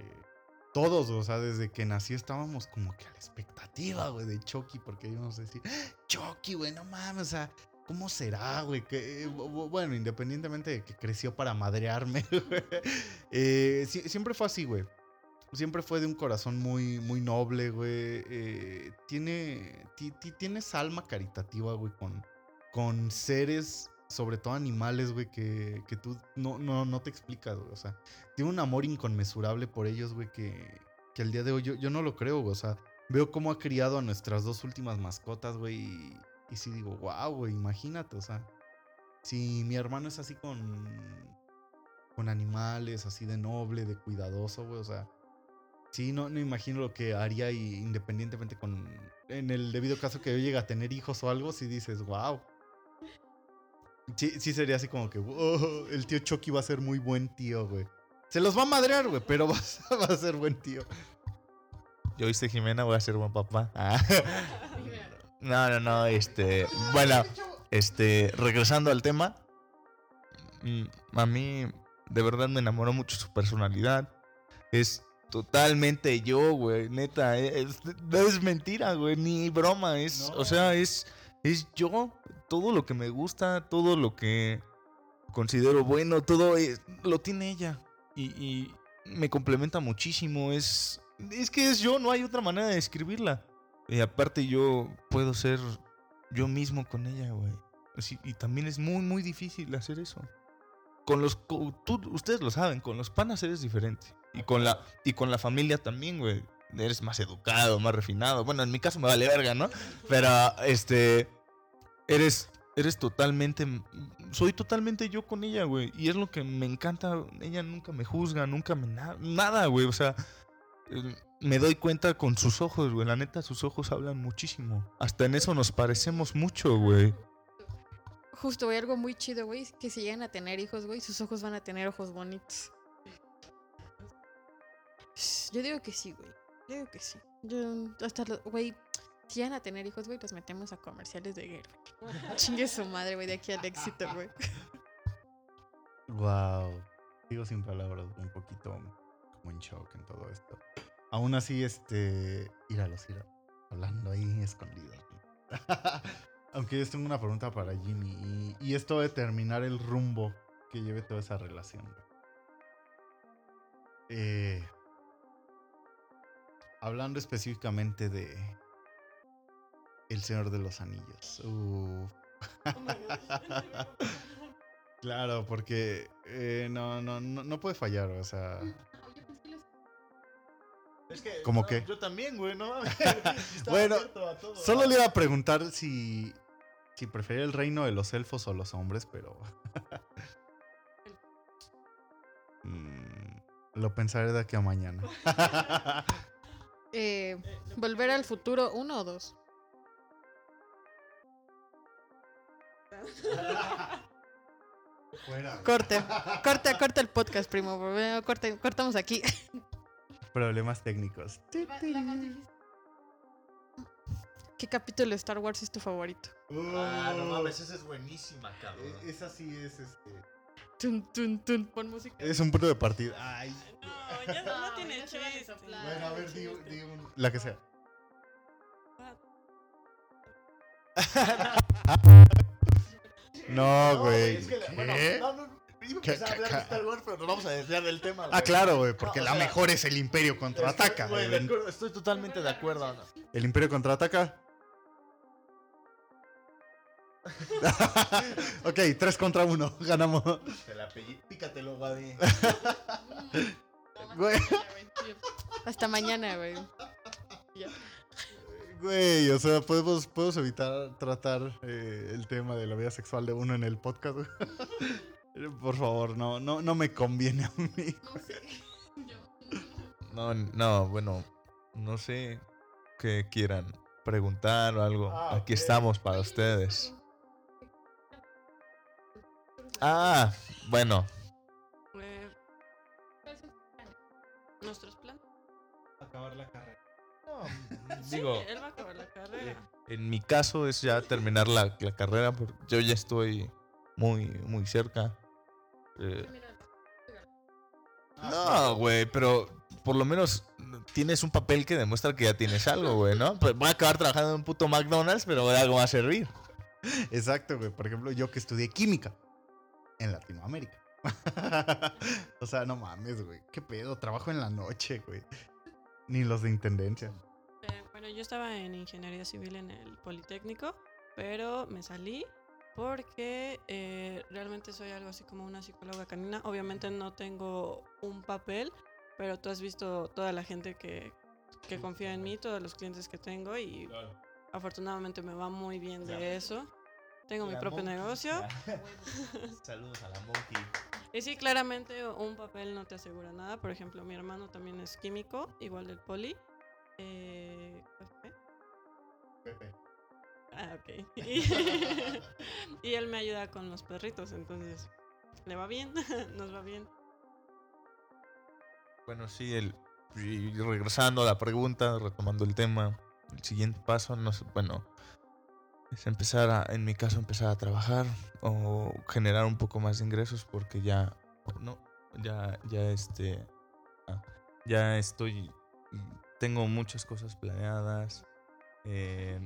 todos, o sea, desde que nací estábamos como que a la expectativa, güey, de Chucky, porque íbamos a decir, Chucky, güey, no mames, o sea, ¿cómo será, güey? Que, bu- bueno, independientemente de que creció para madrearme, güey, eh, sie- siempre fue así, güey. Siempre fue de un corazón muy, muy noble, güey. eh, tiene, ti- ti- tienes alma caritativa, güey, con, con seres, sobre todo animales, güey, que, que tú no, no, no te explicas, güey. O sea, tiene un amor inconmensurable por ellos, güey, que, que al día de hoy yo, yo no lo creo, güey. O sea, veo cómo ha criado a nuestras dos últimas mascotas, güey. Y, y sí digo, wow, güey, imagínate, o sea. Si mi hermano es así con, con animales, así de noble, de cuidadoso, güey, o sea. Sí, no, no imagino lo que haría y independientemente con... En el debido caso que yo llegue a tener hijos o algo, si dices, wow. Sí, sí sería así como que, el tío Chucky va a ser muy buen tío, güey. Se los va a madrear, güey, pero va, a- va a ser buen tío. Yo viste Jimena, voy a ser buen papá. Ah. No, no, no, este. Bueno, este. Regresando al tema. mm, A mí, de verdad, me enamoró mucho su personalidad. Es totalmente yo, güey. Neta, es, no es mentira, güey. Ni broma. Es, No. O sea, es, es yo. Todo lo que me gusta, todo lo que considero bueno, todo es- lo tiene ella. Y, me complementa muchísimo. Es, es que es yo, no hay otra manera de describirla. Y aparte yo puedo ser yo mismo con ella, güey. Y también es muy, muy difícil hacer eso. Con los... ustedes lo saben, con los panas eres diferente. Y con la, y con la familia también, güey. Eres más educado, más refinado. Bueno, en mi caso me vale verga, ¿no? Pero, este... Eres... Eres totalmente... Soy totalmente yo con ella, güey. Y es lo que me encanta. Ella nunca me juzga, nunca me... na- nada, güey. O sea... Me doy cuenta con sus ojos, güey. La neta, sus ojos hablan muchísimo. Hasta en eso nos parecemos mucho, güey. Justo, güey, algo muy chido, güey, que si llegan a tener hijos, güey, sus ojos van a tener ojos bonitos. Yo digo que sí, güey. Yo digo que sí. Yo, hasta, güey, llegan a tener hijos, güey, los metemos a comerciales de guerra. Chingue su madre, güey, de aquí al éxito, güey. Wow. Digo sin palabras, un poquito como en shock en todo esto. Aún así, este. Íralos, íralos. Hablando ahí escondidos. Aunque yo tengo una pregunta para Jimmy. Y, y esto de terminar el rumbo que lleve toda esa relación. Eh, hablando específicamente de El Señor de los Anillos. Uf. Oh. Claro, porque eh, no, no, no, no puede fallar, o sea. Es que, ¿Cómo no, qué? Yo también, güey, ¿no? Bueno, Solo le iba a preguntar si, si prefería el reino de los elfos o los hombres, pero. Mm, lo pensaré de aquí a mañana. Eh, Volver al futuro, uno o dos. Fuera. Corte, corta, corta el podcast, primo. corte- cortamos aquí. Problemas técnicos. ¿Qué capítulo de Star Wars es tu favorito? Ah, no mames, esa es buenísima, cabrón. E- Esa sí es este. Tun, tun, tun. Pon música. Es un punto de partida. Ay. No, ya no, no tiene chiste. soplar. Bueno, a ver, di, di un- La que sea. No, güey. es que, ¿Qué? bueno, no, no, iba a ¿Qué, empezar a hablar de Star Wars, pero nos vamos a desviar del tema. Ah, güey. claro, güey, porque No, la sea, mejor es el Imperio contraataca. Estoy, güey, acuerdo, estoy totalmente de acuerdo. ¿no? El Imperio contraataca. ok, tres contra uno. Ganamos. Te la pellí. Pícatelo, Gaby. Güey, Hasta mañana, güey. Güey, o sea, podemos, podemos evitar tratar eh, el tema de la vida sexual de uno en el podcast. Por favor, no, no, no me conviene a mí. No, no, bueno, no sé qué quieran preguntar o algo. Ah, Aquí estamos para ustedes. Ah, bueno. Nuestros planes. Acabar la carrera. Digo, Sí, él va a acabar la carrera. en mi caso es ya terminar la, la carrera porque yo ya estoy muy, muy cerca. Eh, no, güey, pero por lo menos tienes un papel que demuestra que ya tienes algo, güey, ¿no? Pues voy a acabar trabajando en un puto McDonald's, pero de algo va a servir. Exacto, güey. Por ejemplo, yo que estudié química en Latinoamérica. o sea, no mames, güey. ¿Qué pedo? Trabajo en la noche, güey. Ni los de intendencia. Eh, bueno, yo estaba en ingeniería civil en el Politécnico, pero me salí porque eh, realmente soy algo así como una psicóloga canina. Obviamente no tengo un papel, pero tú has visto toda la gente que, que confía en mí, todos los clientes que tengo y afortunadamente me va muy bien de eso. Tengo mi propio negocio. Saludos a la Monkey. Y sí, claramente un papel no te asegura nada. Por ejemplo, mi hermano también es químico, igual del poli. Eh, ¿cuál fue? Ah, ok. Y, y él me ayuda con los perritos, entonces le va bien, nos va bien. Bueno, sí, el, y regresando a la pregunta, retomando el tema, el siguiente paso, no sé, bueno, es empezar a, en mi caso, empezar a trabajar o generar un poco más de ingresos porque ya, no, ya, ya este, ah, ya estoy, tengo muchas cosas planeadas. eh,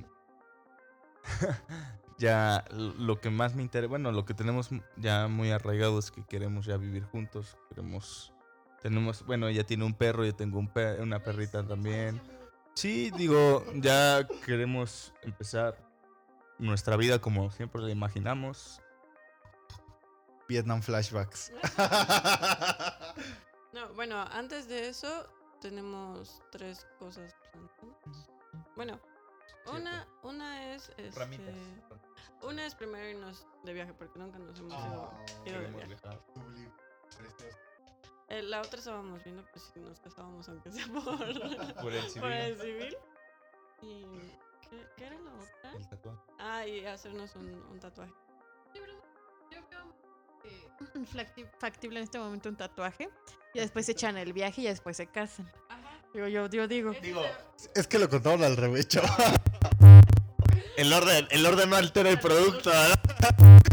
ya lo que más me interesa, bueno, lo que tenemos ya muy arraigado es que queremos ya vivir juntos, queremos tenemos, bueno, ella tiene un perro, yo tengo un pe- una perrita también. Sí, digo, ya queremos empezar nuestra vida como siempre la imaginamos. Vietnam flashbacks. No, bueno, antes de eso tenemos tres cosas. Bueno, una, una es... este, una es primero irnos de viaje porque nunca nos hemos ido, ido de viaje. Eh, la otra estábamos viendo pues si nos casábamos aunque sea por, Por el por el civil. ¿Y qué, qué era la otra? El tatuaje. Ah, y hacernos un, un tatuaje. Yo veo eh, facti- factible en este momento un tatuaje y después se echan el viaje y después se casan. Digo, yo, yo digo. Digo, Es que lo contaron al revés, chaval. el orden, el orden no altera el producto, ¿verdad?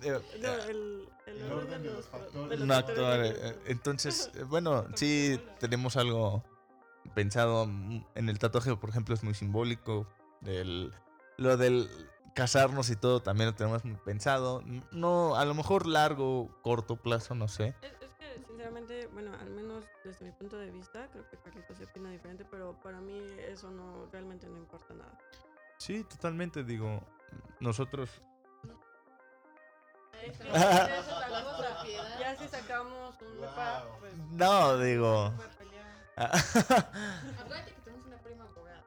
El Eh, el, el orden de los factores. de los No factores actuar. de- eh, Entonces, eh, bueno, sí tenemos algo pensado mm, en el tatuaje, por ejemplo, es muy simbólico. Del, lo del casarnos y todo también lo tenemos muy pensado. No, a lo mejor largo, corto plazo, no sé. Es, es que, sinceramente, bueno, al menos desde mi punto de vista, creo que Carlitos se opina diferente, pero para mí eso no realmente no importa nada. Sí, totalmente, digo, nosotros... Es cosa. Ya si sacamos un depa, pues, No, digo... Acuérdate que tenemos una prima abogada.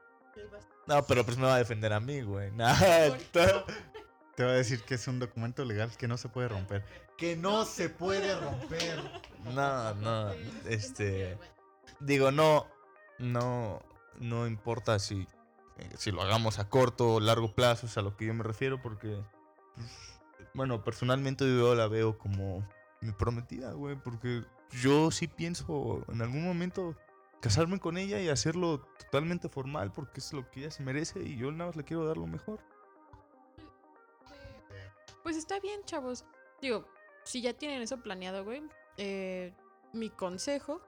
No, pero pues me va a defender a mí, güey. Nah, Te va a decir que es un documento legal que no se puede romper. Que no se puede romper. No, no, este... Digo, no, no, no importa si, eh, si lo hagamos a corto o largo plazo, es a lo que yo me refiero, porque, pues, bueno, personalmente yo la veo como mi prometida, güey, porque yo sí pienso en algún momento casarme con ella y hacerlo totalmente formal, porque es lo que ella se merece y yo nada más le quiero dar lo mejor. Pues está bien, chavos. Digo, si ya tienen eso planeado, güey, eh, mi consejo,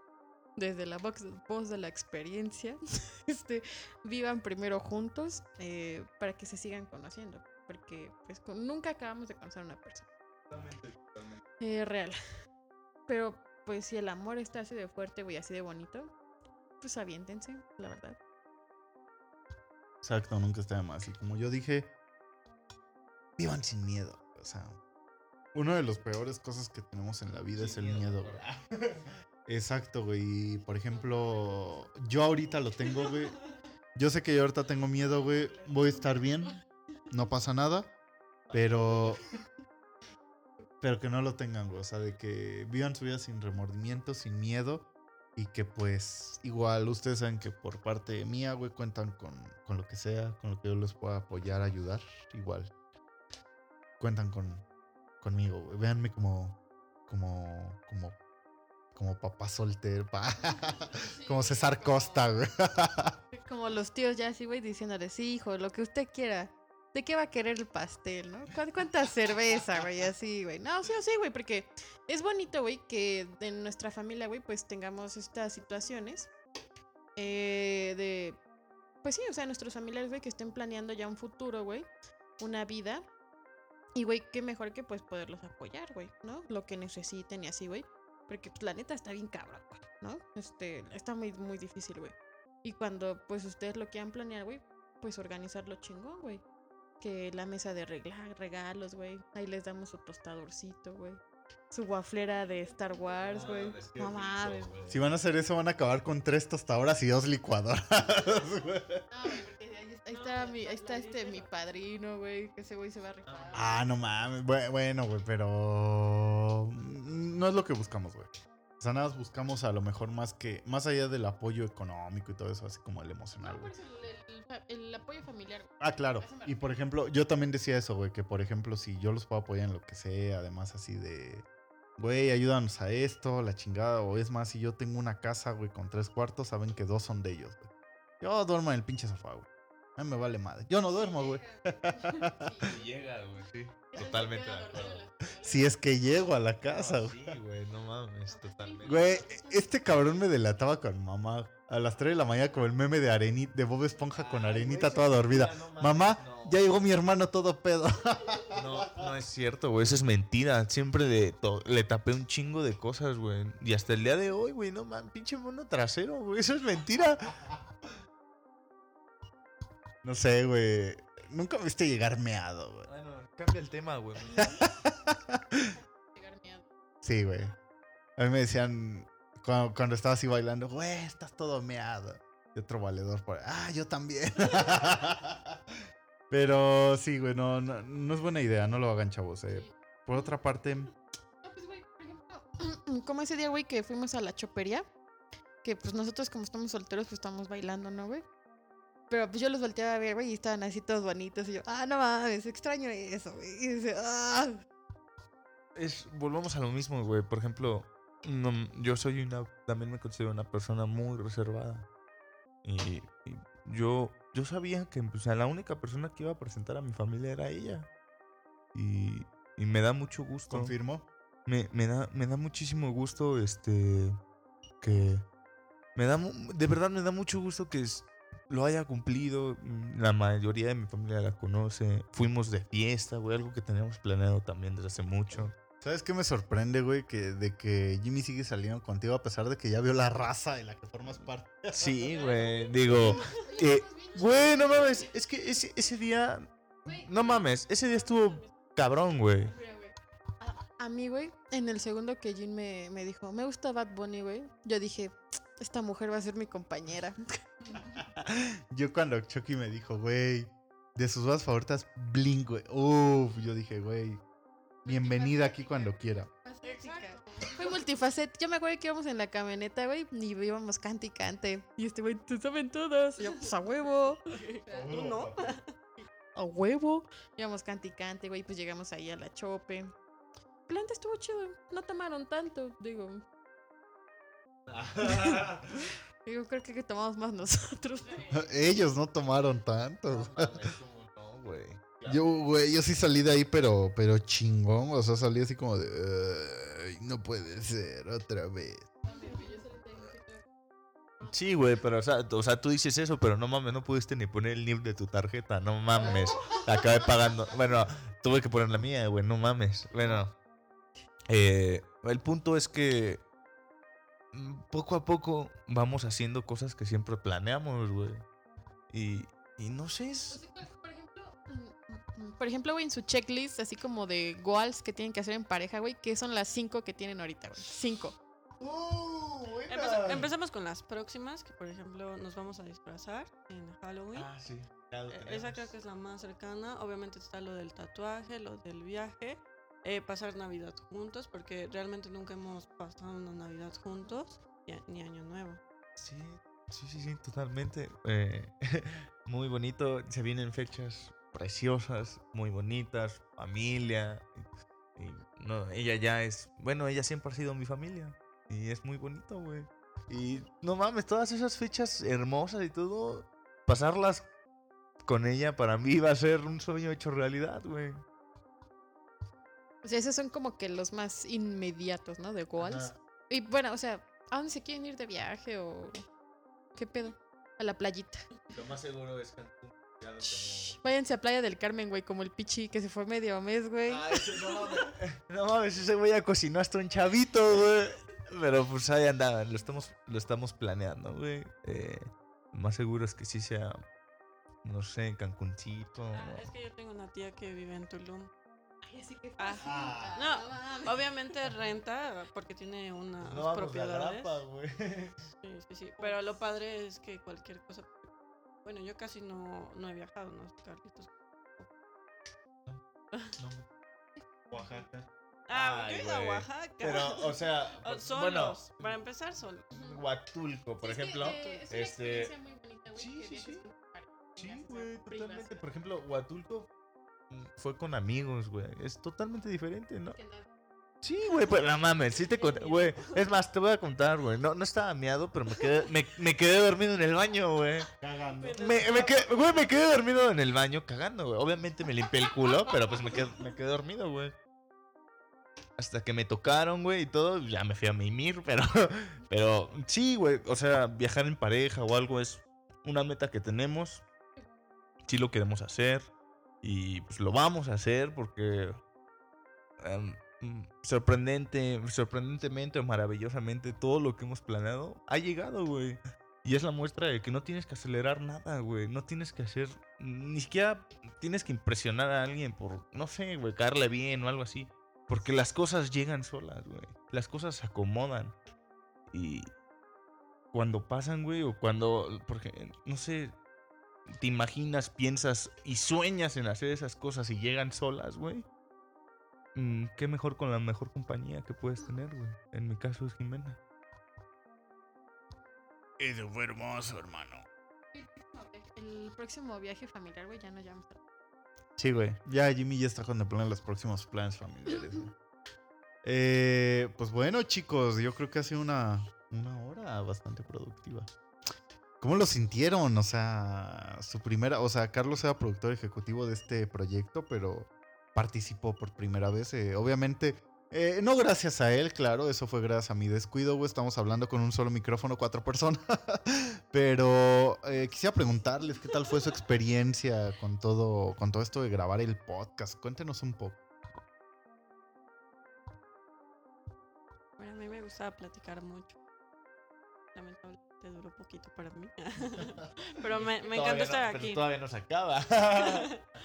desde la voz, voz de la experiencia, este, vivan primero juntos eh, para que se sigan conociendo. Porque pues con- nunca acabamos de conocer a una persona. Eh, real. Pero pues si el amor está así de fuerte, güey, así de bonito, pues aviéntense, la verdad. Exacto, nunca está de más. Y como yo dije, vivan sin miedo. O sea, una de las peores cosas que tenemos en la vida es el miedo, güey. Exacto, güey. Y, Por ejemplo, yo ahorita lo tengo, güey. Yo sé que yo ahorita tengo miedo, güey. Voy a estar bien. No pasa nada. Pero. Pero que no lo tengan, güey. O sea, de que vivan su vida sin remordimiento, sin miedo. Y que pues igual ustedes saben que por parte mía, güey, cuentan con, con lo que sea, con lo que yo les pueda apoyar, ayudar. Igual. Cuentan con, conmigo, güey. Véanme como, como, como, como papá soltero, pa- como César Costa, güey. Como los tíos ya así, güey, diciéndole, sí, hijo, lo que usted quiera. ¿De qué va a querer el pastel, no? ¿Cuán- ¿Cuánta cerveza, güey? Así, güey. No, sí, sí, güey, porque es bonito, güey, que en nuestra familia, güey, pues tengamos estas situaciones eh, de... Pues sí, o sea, nuestros familiares, güey, que estén planeando ya un futuro, güey, una vida. Y, güey, qué mejor que, pues, poderlos apoyar, güey, ¿no? Lo que necesiten y así, güey. Porque, pues, la neta está bien cabrón, güey, ¿no? Este, está muy, muy difícil, güey. Y cuando pues ustedes lo quieran planear, güey, pues organizarlo chingón, güey. Que la mesa de regla- regalos, güey. Ahí les damos su tostadorcito, güey. Su waflera de Star Wars, güey. No mames. Si van a hacer eso, van a acabar con tres tostadoras y dos licuadoras, güey. No, güey, porque ahí, ahí está, mi, ahí está este mi padrino, güey. Que ese güey se va a rifar. Ah, no mames. Bue- Bueno, güey, pero mm, no es lo que buscamos, güey. O sea, nada más buscamos a lo mejor más que, más allá del apoyo económico y todo eso, así como el emocional, No, por güey. eso el, apoyo familiar, güey. Ah, claro. Y por ejemplo, yo también decía eso, güey, que por ejemplo, si yo los puedo apoyar en lo que sea, además así de, güey, ayúdanos a esto, la chingada, o es más, si yo tengo una casa, güey, con tres cuartos, saben que dos son de ellos, güey. Yo duermo en el pinche sofá, güey. A mí me vale madre. Yo no duermo, güey. Llega, güey, sí. Totalmente de acuerdo. Si es que llego a la casa, güey. Sí, güey, no mames, totalmente. Güey, este cabrón me delataba con mamá. A las 3 de la mañana con el meme de arenita, de Bob Esponja con arenita toda dormida. Mamá, ya llegó mi hermano todo pedo. No, no es cierto, güey, eso es mentira. Siempre le tapé un chingo de cosas, güey. Y hasta el día de hoy, güey, no mames, pinche mono trasero, güey, eso es mentira. No sé, güey. Nunca me viste llegar meado, güey. Bueno, cambia el tema, güey. Llegar. Sí, güey. A mí me decían cuando, cuando estaba así bailando, güey, estás todo meado. Y otro valedor por ah, yo también. Pero sí, güey, no, no, no es buena idea, no lo hagan, chavos. eh. Por otra parte, No, pues, güey, por ejemplo, como ese día, güey, que fuimos a la chopería, que pues nosotros como estamos solteros, pues estamos bailando, ¿no, güey? Pero pues yo los volteaba a ver, güey, y estaban así todos bonitos, y yo, ah, no mames, extraño eso, güey. Y dice, ah. es, volvamos a lo mismo, güey. Por ejemplo, no, yo soy una, también me considero una persona muy reservada. Y, y yo, yo sabía que pues, a la única persona que iba a presentar a mi familia era ella. Y, y me da mucho gusto. confirmo. Me, me da, me da muchísimo gusto, este, que... Me da, de verdad me da mucho gusto que es- lo haya cumplido. mm, La mayoría de mi familia la conoce. Fuimos de fiesta, güey, algo que teníamos planeado también desde hace mucho. ¿Sabes qué me sorprende, güey? Que de que Jimmy sigue saliendo contigo a pesar de que ya vio la raza de la que formas parte. Sí, güey. Digo, eh, güey, no mames. Es que ese, ese día. No mames, ese día estuvo cabrón, güey. A, a mí, güey, en el segundo que Jin me, me dijo, me gusta Bad Bunny, güey, yo dije, esta mujer va a ser mi compañera. Yo cuando Chucky me dijo, güey, de sus bandas favoritas, Blink, güey. Uf, yo dije, güey, bienvenida aquí cuando quiera. Fue multifacet. Yo me acuerdo que íbamos en la camioneta, güey, y íbamos cante y cante. Y este güey, te saben todas. Y yo, pues a huevo. ¿Tú no? A huevo. Íbamos cante y cante, güey, pues llegamos ahí a la chope. Planta estuvo chido. No tomaron tanto, digo. Digo, creo que tomamos más nosotros. Ellos no tomaron tanto. No, güey. Yo, güey, yo sí salí de ahí, pero, pero chingón. O sea, salí así como de. "Ay, no puede ser, otra vez. Sí, güey, pero o sea, o sea, tú dices eso, pero no mames, no pudiste ni poner el NIP de tu tarjeta, no mames. Acabé pagando. Bueno, tuve que poner la mía, güey, no mames. Bueno, eh, el punto es que poco a poco vamos haciendo cosas que siempre planeamos, güey. Y, y no sé, es... Por ejemplo, mm, por ejemplo, güey, en su checklist, así como de goals que tienen que hacer en pareja, güey, que son las cinco que tienen ahorita, güey. Cinco. Empeza- empezamos con las próximas, que por ejemplo nos vamos a disfrazar en Halloween. Ah, sí. ya lo Eh, Esa creo que es la más cercana. Obviamente está lo del tatuaje, lo del viaje, eh, pasar Navidad juntos, porque realmente nunca hemos pasado una Navidad juntos, ni, Año Nuevo. Sí, sí, sí, sí, totalmente. Eh, muy bonito. Se vienen fechas preciosas, muy bonitas, familia. Ella ya es, bueno, ella siempre ha sido mi familia. Y es muy bonito, güey. Y no mames, todas esas fechas hermosas y todo, pasarlas con ella para mí va a ser un sueño hecho realidad, güey. O sea, esos son como que los más inmediatos, ¿no? De goals. Ajá. Y bueno, o sea, ¿a dónde se quieren ir de viaje o qué pedo? A la playita. Lo más seguro es Cancún. Shh, Váyanse a Playa del Carmen, güey, como el pichi que se fue medio mes, güey. Ah, ese no mames. No mames, ese güey ya cocinó hasta un chavito, güey. Pero pues ahí anda, lo estamos, lo estamos planeando, güey. Eh, más seguro es que sí sea, no sé, Cancuncito. Ah, es que yo tengo una tía que vive en Tulum. Ay, así que Ah. no. Obviamente renta porque tiene unas No vamos a propiedades. Grapa. Sí, sí, sí. Pero lo padre es que cualquier cosa. Bueno, yo casi no, no he viajado, ¿no? Carlitos. No. Oaxaca. Ah, Ay, yo he ido a. Oaxaca. Pero, o sea, O bueno, solos. Para empezar, solos. Huatulco, por Es que, ejemplo. eh, es una este. experiencia muy bonita, güey, sí, sí, sí. Sí, güey, totalmente. o- Por ejemplo, Huatulco fue con amigos, güey. Es totalmente diferente, ¿no? Sí, güey, pues no mames, sí te conté, güey. Es más, te voy a contar, güey. No, no estaba miado, pero me quedé, me, me quedé dormido en el baño, güey. Cagando. Me, me quedé, güey, me quedé dormido en el baño cagando, güey. Obviamente me limpié el culo, pero pues me quedé, me quedé dormido, güey. Hasta que me tocaron, güey, y todo, ya me fui a mimir, pero, pero sí, güey. O sea, viajar en pareja o algo es una meta que tenemos. Sí lo queremos hacer. Y pues lo vamos a hacer porque em, mm, sorprendente, sorprendentemente o maravillosamente todo lo que hemos planeado ha llegado, güey. Y es la muestra de que no tienes que acelerar nada, güey. No tienes que hacer. Ni siquiera tienes que impresionar a alguien por, no sé, güey, caerle bien o algo así. Porque las cosas llegan solas, güey. Las cosas se acomodan. Y cuando pasan, güey, o cuando, porque, no sé, te imaginas, piensas y sueñas en hacer esas cosas y llegan solas, güey. Mm, qué mejor con la mejor compañía que puedes tener, güey. En mi caso es Jimena. Eso fue hermoso, hermano. El próximo viaje familiar, güey, ya nos llevamos a... Sí, güey. Ya Jimmy ya está contemplando los próximos planes familiares. güey. Eh, pues bueno, chicos, yo creo que ha sido una, una hora bastante productiva. ¿Cómo lo sintieron? O sea, su primera, o sea, Carlos era productor ejecutivo de este proyecto, pero participó por primera vez. eh, obviamente, eh, no gracias a él, claro, eso fue gracias a mi descuido. Estamos hablando con un solo micrófono, cuatro personas. pero eh, quisiera preguntarles qué tal fue su experiencia con todo, con todo esto de grabar el podcast. Cuéntenos un poco. gusta platicar mucho. Lamentablemente duró poquito para mí. pero me, me encantó estar aquí. todavía no se acaba.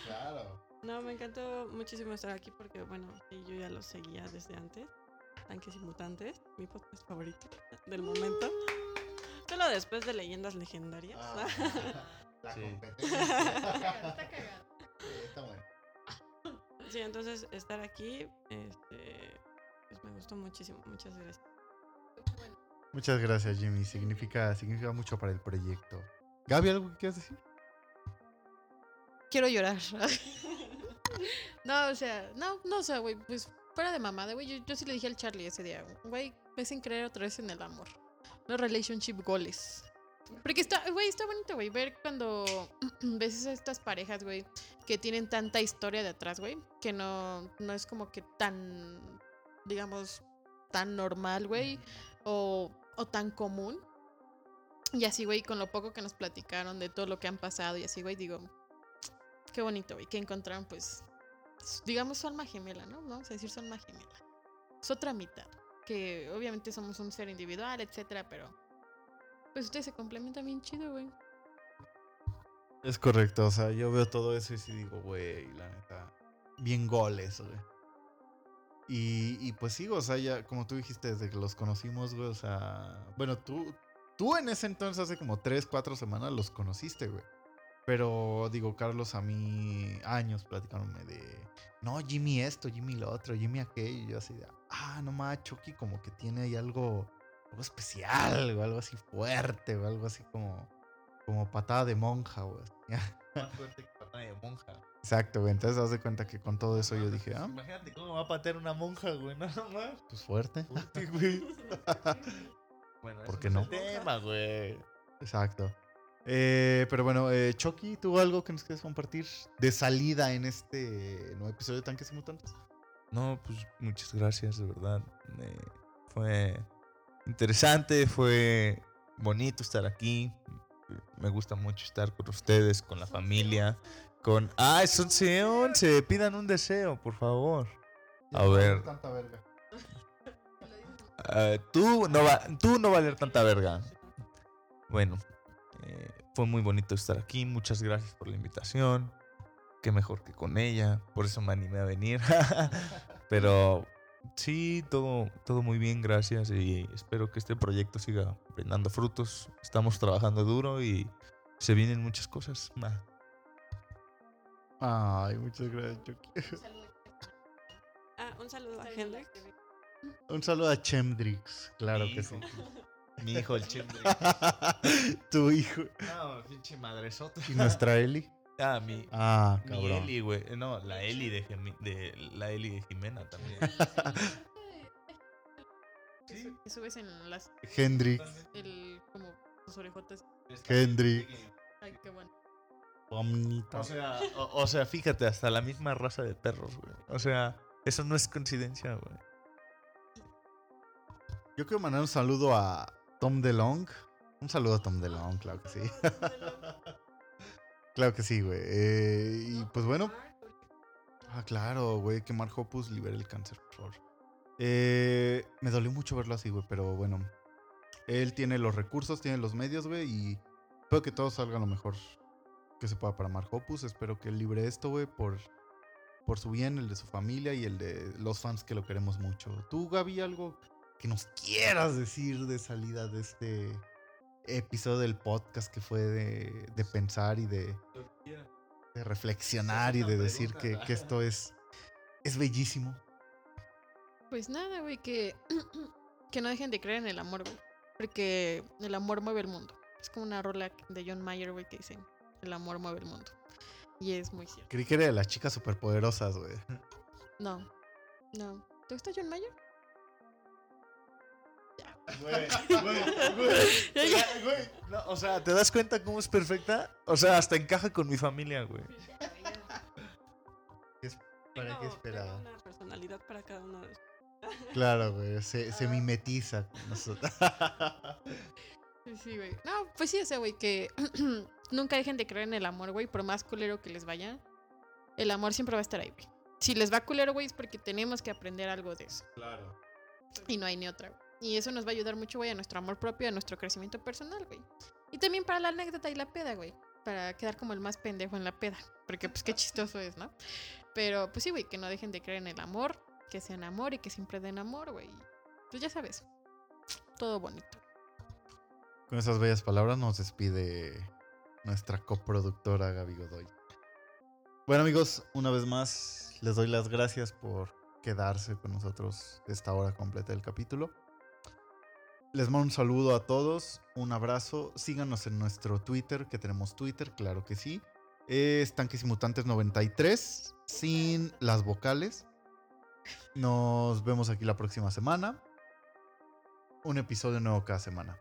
Claro. No, me encantó muchísimo estar aquí porque, bueno, sí, yo ya lo seguía desde antes. Tanques y Mutantes, mi podcast favorito del momento. Solo después de Leyendas Legendarias. Ah, la Sí. competencia. Está cagado. Sí, está bueno. Sí, entonces estar aquí, este, pues me gustó muchísimo. Muchas gracias. Muchas gracias, Jimmy. Significa, significa mucho para el proyecto. Gaby, ¿algo que quieras decir? Quiero llorar. no, o sea, no, no, o sea, güey, pues fuera de mamada, güey. Yo, yo sí le dije al Charlie ese día, güey, me hacen creer otra vez en el amor. Los relationship goals. Porque está, güey, está bonito, güey, ver cuando ves a estas parejas, güey, que tienen tanta historia de atrás, güey, que no, no es como que tan, digamos, tan normal, güey, o, tan común. Y así, güey, con lo poco que nos platicaron de todo lo que han pasado y así, güey, digo, qué bonito, güey, que encontraron, pues, digamos, su alma gemela, ¿no? Vamos a decir su alma gemela. Es otra mitad, que obviamente somos un ser individual, etcétera, pero, pues, ustedes se complementan bien chido, güey. Es correcto, o sea, yo veo todo eso y sí digo, güey, la neta, bien goles, güey. Y, y pues sí, o sea, ya, como tú dijiste, desde que los conocimos, güey, o sea, bueno, tú, tú en ese entonces, hace como 3, 4 semanas, los conociste, güey. Pero digo, Carlos, a mí años platicándome de, no, Jimmy esto, Jimmy lo otro, Jimmy aquello, y yo así de, ah, no más, Chucky como que tiene ahí algo, algo especial, o algo así fuerte, o algo así como, como patada de monja, güey. Más fuerte que patada de monja. Exacto, güey. Entonces, haz de cuenta que con todo eso yo dije, ah, Imagínate cómo va a patear una monja, güey. Nada más. pues fuerte. Fuerte, güey. Bueno, ¿Por qué no no? es el tema, güey. Exacto. Eh, pero bueno, eh, Chucky, ¿tuvo algo que nos quieres compartir de salida en este nuevo episodio de Tanques y Mutantes? No, pues muchas gracias, de verdad. Eh, fue interesante, fue bonito estar aquí. Me gusta mucho estar con ustedes, con la familia, con... ¡Ah, es 11 11! Pidan un deseo, por favor. A ver. Eh, tú, no va, tú no valer tanta verga. Bueno, eh, fue muy bonito estar aquí. Muchas gracias por la invitación. Qué mejor que con ella. Por eso me animé a venir. Pero sí, todo, todo muy bien, gracias. Y espero que este proyecto siga brindando frutos. Estamos trabajando duro y se vienen muchas cosas. Ma. Ay, muchas gracias, Chucky. Ah, un saludo a Hendrik. Un saludo a Chemdrix, claro que sí. Mi hijo, el chimbre. tu hijo. No, pinche madresota. ¿Y nuestra Eli? Ah, mi, Ah, Mi cabrón. Eli, güey. No, la Eli de, Gemi- de la Eli de Jimena también. Que subes en las, Hendrix, el, como, sus orejotas. Hendrix, Ay, qué bueno. O sea, o, o sea, fíjate, hasta la misma raza de perros, güey. O sea, eso no es coincidencia, güey. Yo quiero mandar un saludo a Tom DeLong. Un saludo a Tom DeLong, claro que sí. Claro que sí, güey. Eh, y pues bueno. Ah, claro, güey, que Mark Hoppus libere el cáncer, por. Eh, me dolió mucho verlo así, güey, pero bueno. Él tiene los recursos, tiene los medios, güey, y espero que todo salga lo mejor que se pueda para Mark. Espero que él libre esto, güey, por, por su bien, el de su familia y el de los fans que lo queremos mucho. ¿Tú, Gaby, algo que nos quieras decir de salida de este episodio del podcast que fue de, de pensar y de, de reflexionar y de decir que, que esto es, es bellísimo? Pues nada, güey, que, que no dejen de creer en el amor, güey. Porque el amor mueve el mundo. Es como una rola de John Mayer, güey, que dice, el amor mueve el mundo. Y es muy cierto. Creí que era de las chicas superpoderosas, güey. No, no. ¿Te gusta John Mayer? Ya, ya. No, o sea, ¿te das cuenta cómo es perfecta? O sea, hasta encaja con mi familia, güey. ¿Para qué esperaba? tengo una personalidad para cada uno de Claro, güey. Se, se mimetiza con nosotros. Sí, Sí, güey. No, pues sí, o sea, güey, que nunca dejen de creer en el amor, güey, por más culero que les vaya. El amor siempre va a estar ahí, güey. Si les va culero, güey, es porque tenemos que aprender algo de eso. Claro. Y no hay ni otra, güey. Y eso nos va a ayudar mucho, güey, a nuestro amor propio, a nuestro crecimiento personal, güey. Y también para la anécdota y la peda, güey. Para quedar como el más pendejo en la peda. Porque, pues, qué chistoso es, ¿no? Pero, pues sí, güey, que no dejen de creer en el amor, que sean amor y que siempre den amor, güey. Pues ya sabes. Todo bonito. Con esas bellas palabras nos despide nuestra coproductora Gaby Godoy. Bueno amigos, una vez más les doy las gracias por quedarse con nosotros esta hora completa del capítulo. Les mando un saludo a todos, un abrazo, síganos en nuestro Twitter, que tenemos Twitter, claro que sí. Es Tanques y Mutantes 93, sin las vocales. Nos vemos aquí la próxima semana. Un episodio nuevo cada semana.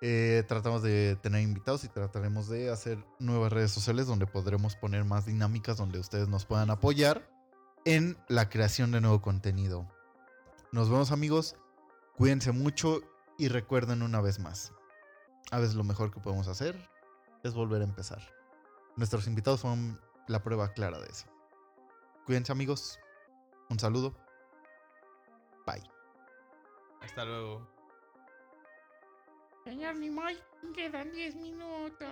Eh, tratamos de tener invitados y trataremos de hacer nuevas redes sociales donde podremos poner más dinámicas donde ustedes nos puedan apoyar en la creación de nuevo contenido. Nos vemos amigos, cuídense mucho y recuerden una vez más, a veces lo mejor que podemos hacer es volver a empezar. Nuestros invitados son la prueba clara de eso. Cuídense amigos, un saludo, bye. Hasta luego. Señor Nimoy, quedan 10 minutos.